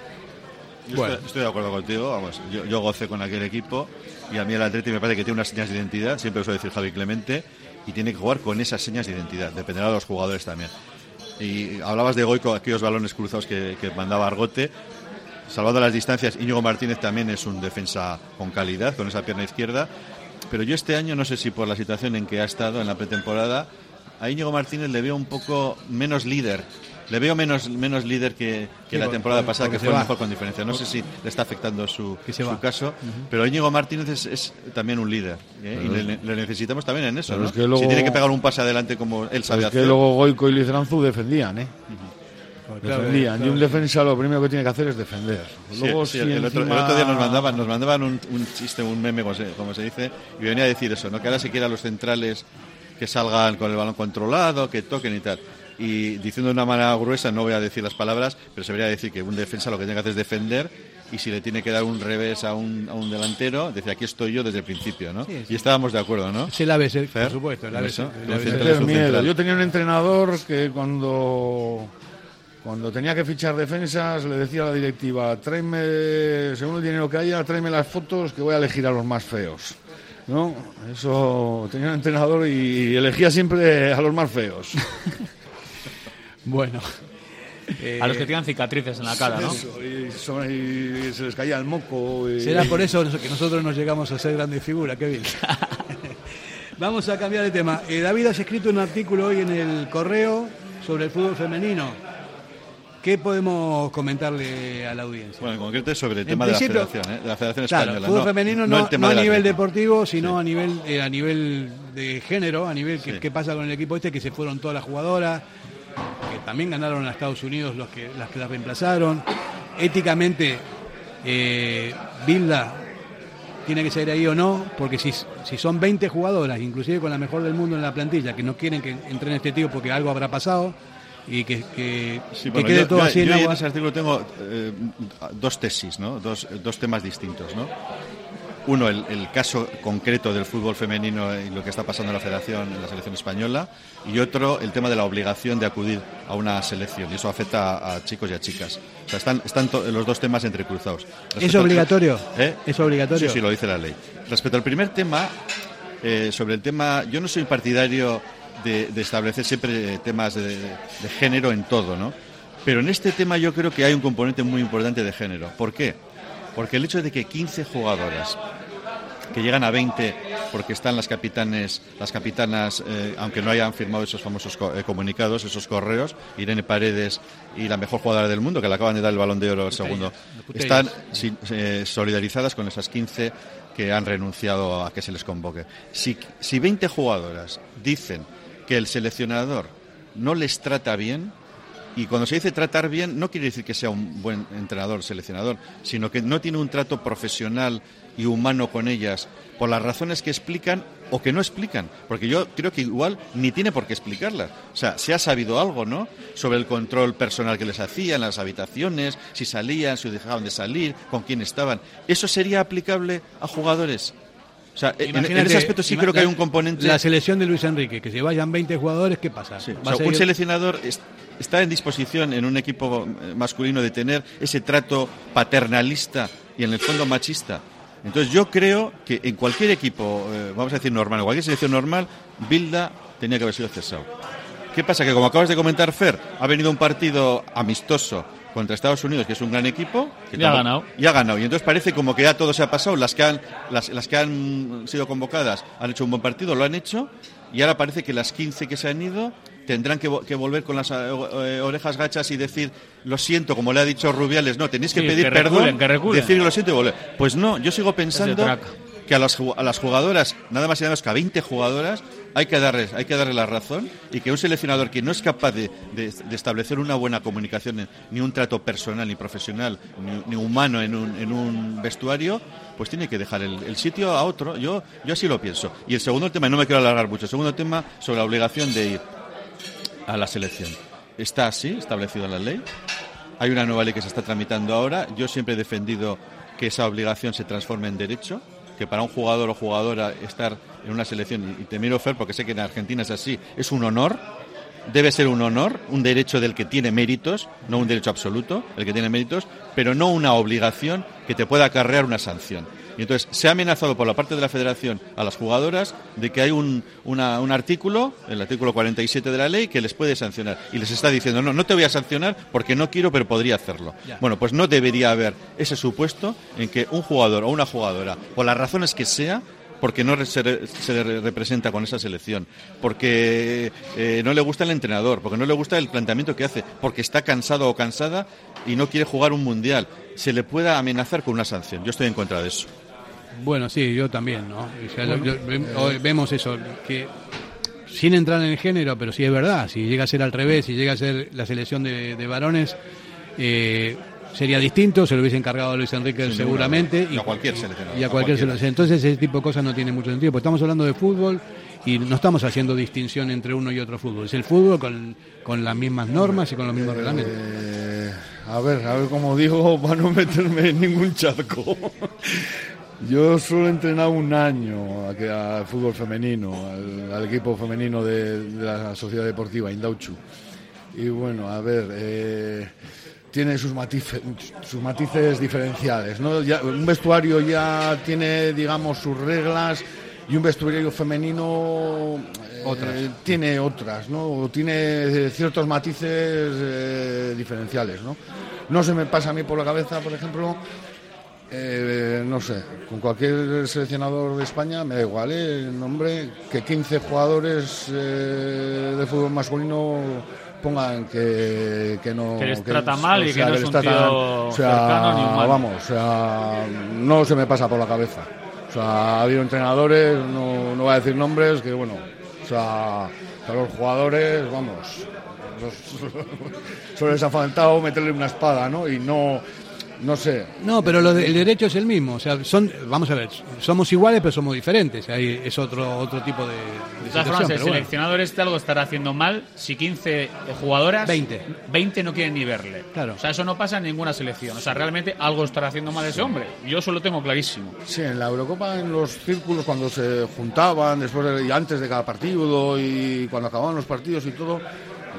bueno. estoy, de acuerdo contigo, vamos, yo, yo gocé con aquel equipo y a mí el Atleti me parece que tiene unas señas de identidad, siempre lo suele decir Javi Clemente, y tiene que jugar con esas señas de identidad, dependerá de los jugadores también. Y hablabas de Goico, aquellos balones cruzados que, mandaba Argote. salvando las distancias, Íñigo Martínez también es un defensa con calidad, con esa pierna izquierda. Pero yo este año, no sé si por la situación en que ha estado en la pretemporada, a Íñigo Martínez le veo un poco menos líder. Le veo menos, menos líder que, que Sí, la por- temporada por- pasada, que fue mejor con diferencia. No sé si le está afectando su, Que se su caso, pero Íñigo Martínez es, es también un líder. ¿eh? Y le, le necesitamos también en eso. pero ¿no? es que luego- Si tiene que pegar un pase adelante como él sabe Es que luego Goico y Lizranzu defendían, ¿eh? claro, defendían. claro. Y un defensa lo primero que tiene que hacer es defender. Luego, sí, si el, otro, el encima- otro día nos mandaban, nos mandaban un, un chiste, un meme, como se, como se dice, y venía a decir eso, ¿no? que ahora se quiere a los centrales que salgan con el balón controlado, que toquen y tal. Y diciendo de una manera gruesa, no voy a decir las palabras, pero se debería decir que un defensa lo que tiene que hacer es defender y si le tiene que dar un revés a un, a un delantero, decir aquí estoy yo desde el principio, ¿no? Sí, sí. Y estábamos de acuerdo, ¿no? Es el ABC, Fer, por supuesto. El en ABC, eso, el el ABC. central Meter es un miedo. central. Yo tenía un entrenador que cuando, cuando tenía que fichar defensas le decía a la directiva, tráeme, según el dinero que haya, tráeme las fotos que voy a elegir a los más feos. ¿No? Eso tenía un entrenador y elegía siempre a los más feos. Bueno. A los que tengan cicatrices en la cara, ¿no? Eso, y, se les caía el moco. y- Será por eso que nosotros nos llegamos a ser grandes figuras, Kevin. Vamos a cambiar de tema. Eh, David, has escrito un artículo hoy en el correo sobre el fútbol femenino. ¿Qué podemos comentarle a la audiencia? Bueno, en concreto es sobre el En tema de la federación, ¿eh? de la federación Claro, española. fútbol no- femenino no, el tema no a nivel deportivo, sino a nivel eh, a nivel de género, a nivel que, qué pasa con el equipo este, que se fueron todas las jugadoras, que también ganaron a Estados Unidos los que, las que las reemplazaron. Éticamente, eh, Bilda tiene que ser ahí o no, porque si, si son 20 jugadoras, inclusive con la mejor del mundo en la plantilla, que no quieren que entren este tío porque algo habrá pasado y que, que, Sí, que bueno, quede yo, todo yo- así en yo agua. en ese artículo tengo eh, dos tesis, ¿no? dos, dos temas distintos. ¿no? Uno, el, el caso concreto del fútbol femenino y lo que está pasando en la federación, en la selección española. Y otro, el tema de la obligación de acudir a una selección. Y eso afecta a, a chicos y a chicas. O sea, están, están los dos temas entrecruzados. ¿Es al- obligatorio? ¿Eh? ¿Es obligatorio? Sí, sí, lo dice la ley. Respecto al primer tema, eh, sobre el tema, yo no soy partidario de, de establecer siempre eh, temas de, de género en todo, ¿no? Pero en este tema yo creo que hay un componente muy importante de género. ¿Por qué? Porque el hecho de que 15 jugadoras que llegan a 20 porque están las capitanes, las capitanas, eh, aunque no hayan firmado esos famosos co- eh, comunicados, esos correos, Irene Paredes y la mejor jugadora del mundo, que le acaban de dar el balón de oro al segundo, están eh, solidarizadas con esas 15 que han renunciado a que se les convoque. Si, si 20 jugadoras dicen que el seleccionador no les trata bien, y cuando se dice tratar bien, no quiere decir que sea un buen entrenador, seleccionador, sino que no tiene un trato profesional y humano con ellas por las razones que explican o que no explican. Porque yo creo que igual ni tiene por qué explicarlas. O sea, se ha sabido algo, ¿no? Sobre el control personal que les hacían, las habitaciones, si salían, si dejaban de salir, con quién estaban. ¿Eso sería aplicable a jugadores? O sea, en- ese aspecto sí creo que hay un componente... La selección de Luis Enrique, que se vayan 20 jugadores, ¿qué pasa? O ¿Va sea, un seleccionador es- está en disposición en un equipo eh, masculino de tener ese trato paternalista y en el fondo machista. Entonces yo creo que en cualquier equipo, eh, vamos a decir normal, en cualquier selección normal, Bilda tenía que haber sido cesado. ¿Qué pasa? Que como acabas de comentar, Fer, ha venido un partido amistoso contra Estados Unidos, que es un gran equipo. que Y ha ganado. Y ha ganado. Y entonces parece como que ya todo se ha pasado. Las que han, las, las que han sido convocadas han hecho un buen partido, lo han hecho. Y ahora parece que las 15 que se han ido tendrán que, vo- que volver con las eh, eh, orejas gachas y decir, lo siento, como le ha dicho Rubiales, no, tenéis que Sí, pedir que reculen, perdón, que decir lo siento y volver. Pues no, yo sigo pensando que a las, a las jugadoras, nada más y nada menos que a 20 jugadoras, hay que darles, hay que darle la razón y que un seleccionador que no es capaz de, de- de establecer una buena comunicación, ni un trato personal, ni profesional, ni, ni humano en un, en un vestuario, pues tiene que dejar el, el sitio a otro. Yo, yo así lo pienso. Y el segundo tema, y no me quiero alargar mucho, el segundo tema sobre la obligación de ir a la selección. Está así, establecido en la ley. Hay una nueva ley que se está tramitando ahora. Yo siempre he defendido que esa obligación se transforme en derecho, que para un jugador o jugadora estar en una selección, y te miro Fer porque sé que en Argentina es así, es un honor, debe ser un honor, un derecho del que tiene méritos, no un derecho absoluto, el que tiene méritos, pero no una obligación que te pueda acarrear una sanción. Y entonces se ha amenazado por la parte de la federación a las jugadoras de que hay un, una- un artículo, el artículo 47 de la ley, que les puede sancionar. Y les está diciendo, no, no te voy a sancionar porque no quiero, pero podría hacerlo. Ya. Bueno, pues no debería haber ese supuesto en que un jugador o una jugadora, por las razones que sea, porque no se, re- se re- representa con esa selección, porque eh, no le gusta el entrenador, porque no le gusta el planteamiento que hace, porque está cansado o cansada y no quiere jugar un mundial, se le pueda amenazar con una sanción. Yo estoy en contra de eso. Bueno, sí, yo también, ¿no? O sea, lo- yo- vemos eso, que sin entrar en el género, pero sí es verdad, si llega a ser al revés, si llega a ser la selección de, de varones, eh, sería distinto, se lo hubiese encargado a Luis Enrique seguramente. Y a cualquier seleccionador, Y a a cualquier selección. Entonces ese tipo de cosas no tiene mucho sentido, porque estamos hablando de fútbol y no estamos haciendo distinción entre uno y otro fútbol. Es el fútbol con, con las mismas normas y con los mismos reglamentos. Eh, a ver, a ver cómo digo, para no meterme en ningún charco. Yo solo he entrenado un año al fútbol femenino, al, al equipo femenino de, de la Sociedad Deportiva Indauchu. Y bueno, a ver, eh, tiene sus matices, sus matices diferenciales. ¿no? Ya, un vestuario ya tiene, digamos, sus reglas y un vestuario femenino eh, Otras. tiene otras, ¿no? O tiene eh, ciertos matices eh, diferenciales, ¿no? No se me pasa a mí por la cabeza, por ejemplo, eh, no sé, con cualquier seleccionador de España me da igual, ¿eh? el nombre, que 15 jugadores eh, de fútbol masculino pongan que, que no Que les trata mal y que no es un tratan- tío o sea, cercano ni humano. vamos, o sea, no se me pasa por la cabeza. O sea, ha habido entrenadores, no, no voy a decir nombres, que bueno, o sea, a los jugadores, vamos, solo les ha faltado meterle una espada, ¿no? Y no, no sé, No, pero lo de- el derecho es el mismo. O sea, son, vamos a ver, somos iguales, pero somos diferentes. Ahí es otro otro tipo de, de De todas situación, formas, el bueno. seleccionador este algo estará haciendo mal si 15 jugadoras, 20. 20 no quieren ni verle. Claro. O sea, eso no pasa en ninguna selección. O sea, realmente algo estará haciendo mal ese hombre. Yo eso lo tengo clarísimo. Sí, en la Eurocopa, en los círculos, cuando se juntaban, después de- y antes de cada partido y cuando acababan los partidos y todo,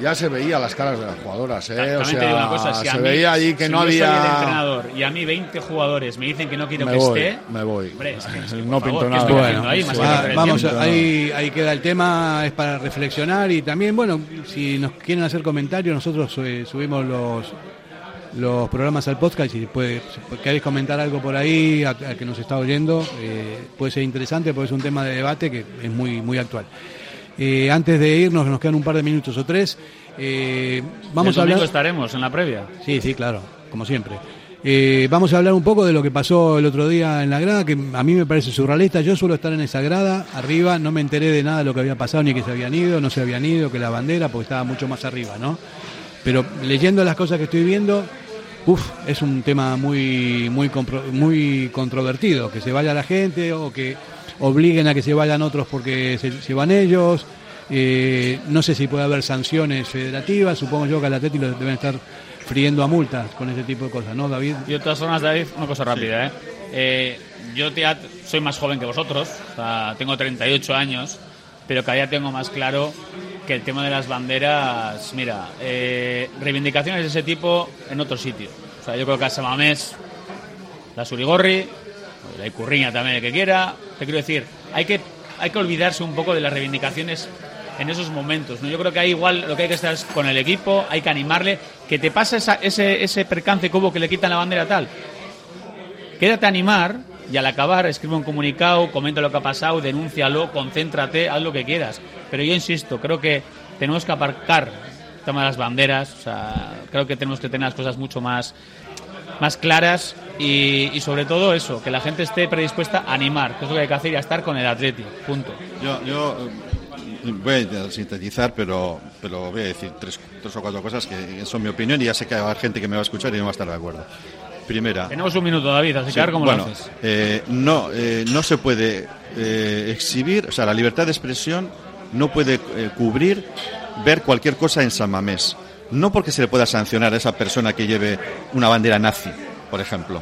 ya se veía las caras de las jugadoras. ¿eh? También O te sea, digo una cosa, si a se mí- veía allí que si no yo soy el había. entrenador y a mí 20 jugadores me dicen que no quiero Me que voy, esté, me voy. hombre, es que- es que, por no favor, pinto ¿qué nada. Bueno, ahí? Ah, vamos, ahí, ahí queda el tema, es para reflexionar y también, bueno, si nos quieren hacer comentarios, nosotros eh, subimos los los programas al podcast y si puede, si queréis comentar algo por ahí, a, a que nos está oyendo, eh, puede ser interesante porque es un tema de debate que es muy, muy actual. Eh, antes de irnos, nos quedan un par de minutos o tres, eh, vamos el a hablar... estaremos en la previa. Sí, sí, claro, como siempre. Eh, vamos a hablar un poco de lo que pasó el otro día en la grada, que a mí me parece surrealista. Yo suelo estar en esa grada, arriba, no me enteré de nada de lo que había pasado, ni que se habían ido, no se habían ido, que la bandera, porque estaba mucho más arriba, ¿no? Pero leyendo las cosas que estoy viendo, uff, es un tema muy, muy controvertido, que se vaya la gente o que obliguen a que se vayan otros porque se, se van ellos. Eh, no sé si puede haber sanciones federativas, supongo yo que al Atlético deben estar friendo a multas con ese tipo de cosas, ¿no, David? Yo, de todas formas, David, una cosa rápida, ¿eh? Eh, yo te- soy más joven que vosotros, o sea, tengo 38 años, pero cada día tengo más claro que el tema de las banderas, mira, eh, reivindicaciones de ese tipo en otro sitio. O sea, yo creo que a Samamés, la Surigorri, la Icurriña también, el que quiera. Te quiero decir, hay que, hay que olvidarse un poco de las reivindicaciones en esos momentos. ¿no? Yo creo que hay igual lo que hay que estar es con el equipo, hay que animarle, que te pasa esa- ese, ese percance que hubo que le quitan la bandera tal. Quédate a animar y al acabar escribe un comunicado, comenta lo que ha pasado, denúncialo, concéntrate, haz lo que quieras. Pero yo insisto, creo que tenemos que aparcar el tema de las banderas, o sea, creo que tenemos que tener las cosas mucho más, más claras y, y sobre todo eso, que la gente esté predispuesta a animar, que es lo que hay que hacer y a estar con el Atleti, punto. Yo, yo eh, voy a sintetizar, pero, pero voy a decir tres, tres o cuatro cosas que son mi opinión y ya sé que haber gente que me va a escuchar y no va a estar de acuerdo. Primera, Tenemos un minuto, David, así que Sí, a ver cómo bueno, lo haces. eh, no, eh, no se puede eh, exhibir, o sea, la libertad de expresión no puede eh, cubrir ver cualquier cosa en San Mamés. No porque se le pueda sancionar a esa persona que lleve una bandera nazi, por ejemplo,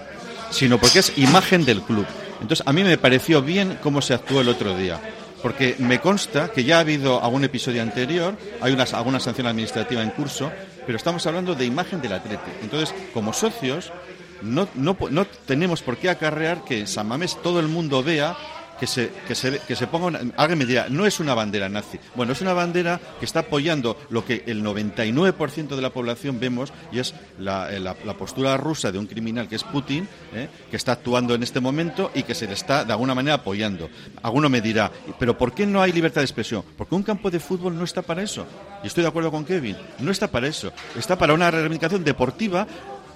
sino porque es imagen del club. Entonces, a mí me pareció bien cómo se actuó el otro día. Porque me consta que ya ha habido algún episodio anterior, hay unas, alguna sanción administrativa en curso, pero estamos hablando de imagen del atleta. Entonces, como socios, no, no, no tenemos por qué acarrear que en San Mamés todo el mundo vea que se, que se, que se ponga alguien me dirá, no es una bandera nazi. Bueno, es una bandera que está apoyando lo que el 99% de la población vemos y es la, la, la, postura rusa de un criminal que es Putin, ¿eh? que está actuando en este momento y que se le está de alguna manera apoyando. Alguno me dirá, pero ¿por qué no hay libertad de expresión? Porque un campo de fútbol no está para eso. Y estoy de acuerdo con Kevin, no está para eso. Está para una reivindicación deportiva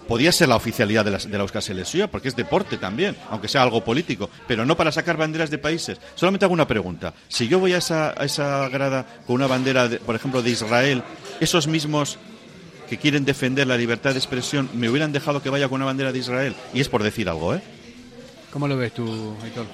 podía ser la oficialidad de la, de la Euskal Selección, porque es deporte también, aunque sea algo político, pero no para sacar banderas de países. Solamente hago una pregunta. Si yo voy a esa, a esa grada con una bandera, de, por ejemplo, de Israel, esos mismos que quieren defender la libertad de expresión me hubieran dejado que vaya con una bandera de Israel. Y es por decir algo, ¿eh? ¿Cómo lo ves tú, Héctor?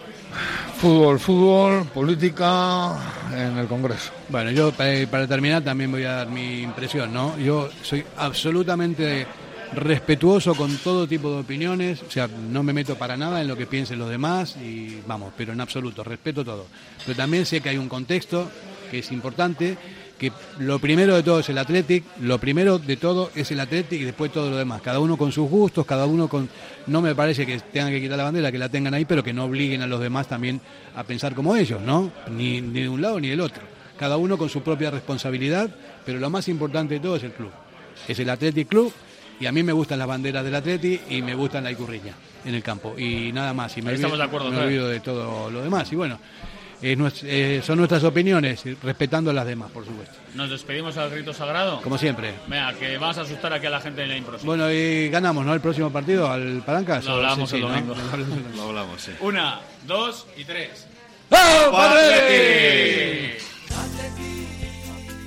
Fútbol, fútbol, política en el Congreso. Bueno, yo para, para terminar también voy a dar mi impresión, ¿no? Yo soy absolutamente respetuoso con todo tipo de opiniones, o sea, no me meto para nada en lo que piensen los demás y vamos, pero en absoluto, respeto todo. Pero también sé que hay un contexto que es importante, que lo primero de todo es el Athletic, lo primero de todo es el Athletic y después todo lo demás, cada uno con sus gustos, cada uno con no me parece que tengan que quitar la bandera, que la tengan ahí, pero que no obliguen a los demás también a pensar como ellos, ¿no? Ni, ni de un lado ni del otro. Cada uno con su propia responsabilidad, pero lo más importante de todo es el club. Es el Athletic Club y a mí me gustan las banderas del Atleti y me gustan la icurriña en el campo y nada más y me, olvido, de acuerdo, me olvido de todo lo demás y bueno eh, eh, son nuestras opiniones respetando las demás por supuesto Nos despedimos al grito sagrado. como siempre Venga, que vamos a asustar aquí a la gente en la impro. bueno y ganamos no el próximo partido al Palancas Lo hablamos Sí, sí, el ¿no? domingo. Lo hablamos, sí. Una, dos y tres. ¡Vamos, Atleti!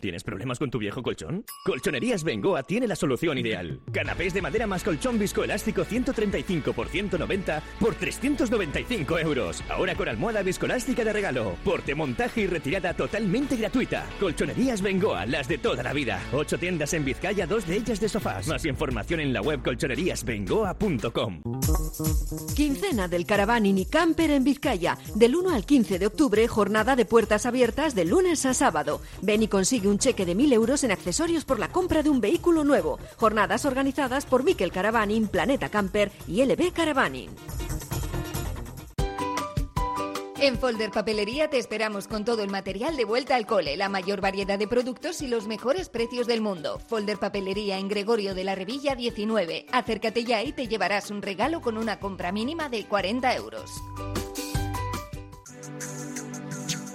¿Tienes problemas con tu viejo colchón? Colchonerías Bengoa tiene la solución ideal. Canapés de madera más colchón viscoelástico 135 por 190 por 395 euros. Ahora con almohada viscoelástica de regalo. Porte, montaje y retirada totalmente gratuita. Colchonerías Bengoa, las de toda la vida. Ocho tiendas en Vizcaya, dos de ellas de sofás. Más información en la web colchoneríasbengoa.com. Quincena del Caravaning y Camper en Vizcaya. Del 1 al 15 de octubre, jornada de puertas abiertas de lunes a sábado. Ven y consigue un cheque de 1.000 euros en accesorios por la compra de un vehículo nuevo. Jornadas organizadas por Miquel Caravaning, Planeta Camper y LB Caravaning. En Folder Papelería te esperamos con todo el material de vuelta al cole, la mayor variedad de productos y los mejores precios del mundo. Folder Papelería en Gregorio de la Revilla 19. Acércate ya y te llevarás un regalo con una compra mínima de 40 euros.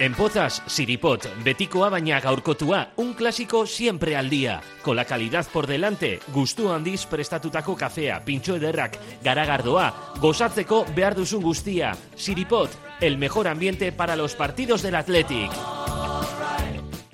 En Pozas, Siripot, betikoa baina gaurkotua, un clásico siempre al día. Con la calidad por delante, gustu handiz prestatutako kafea, pintxo ederrak, garagardoa, gozatzeko behar duzun guztia. Siripot, el mejor ambiente para los partidos del Athletic.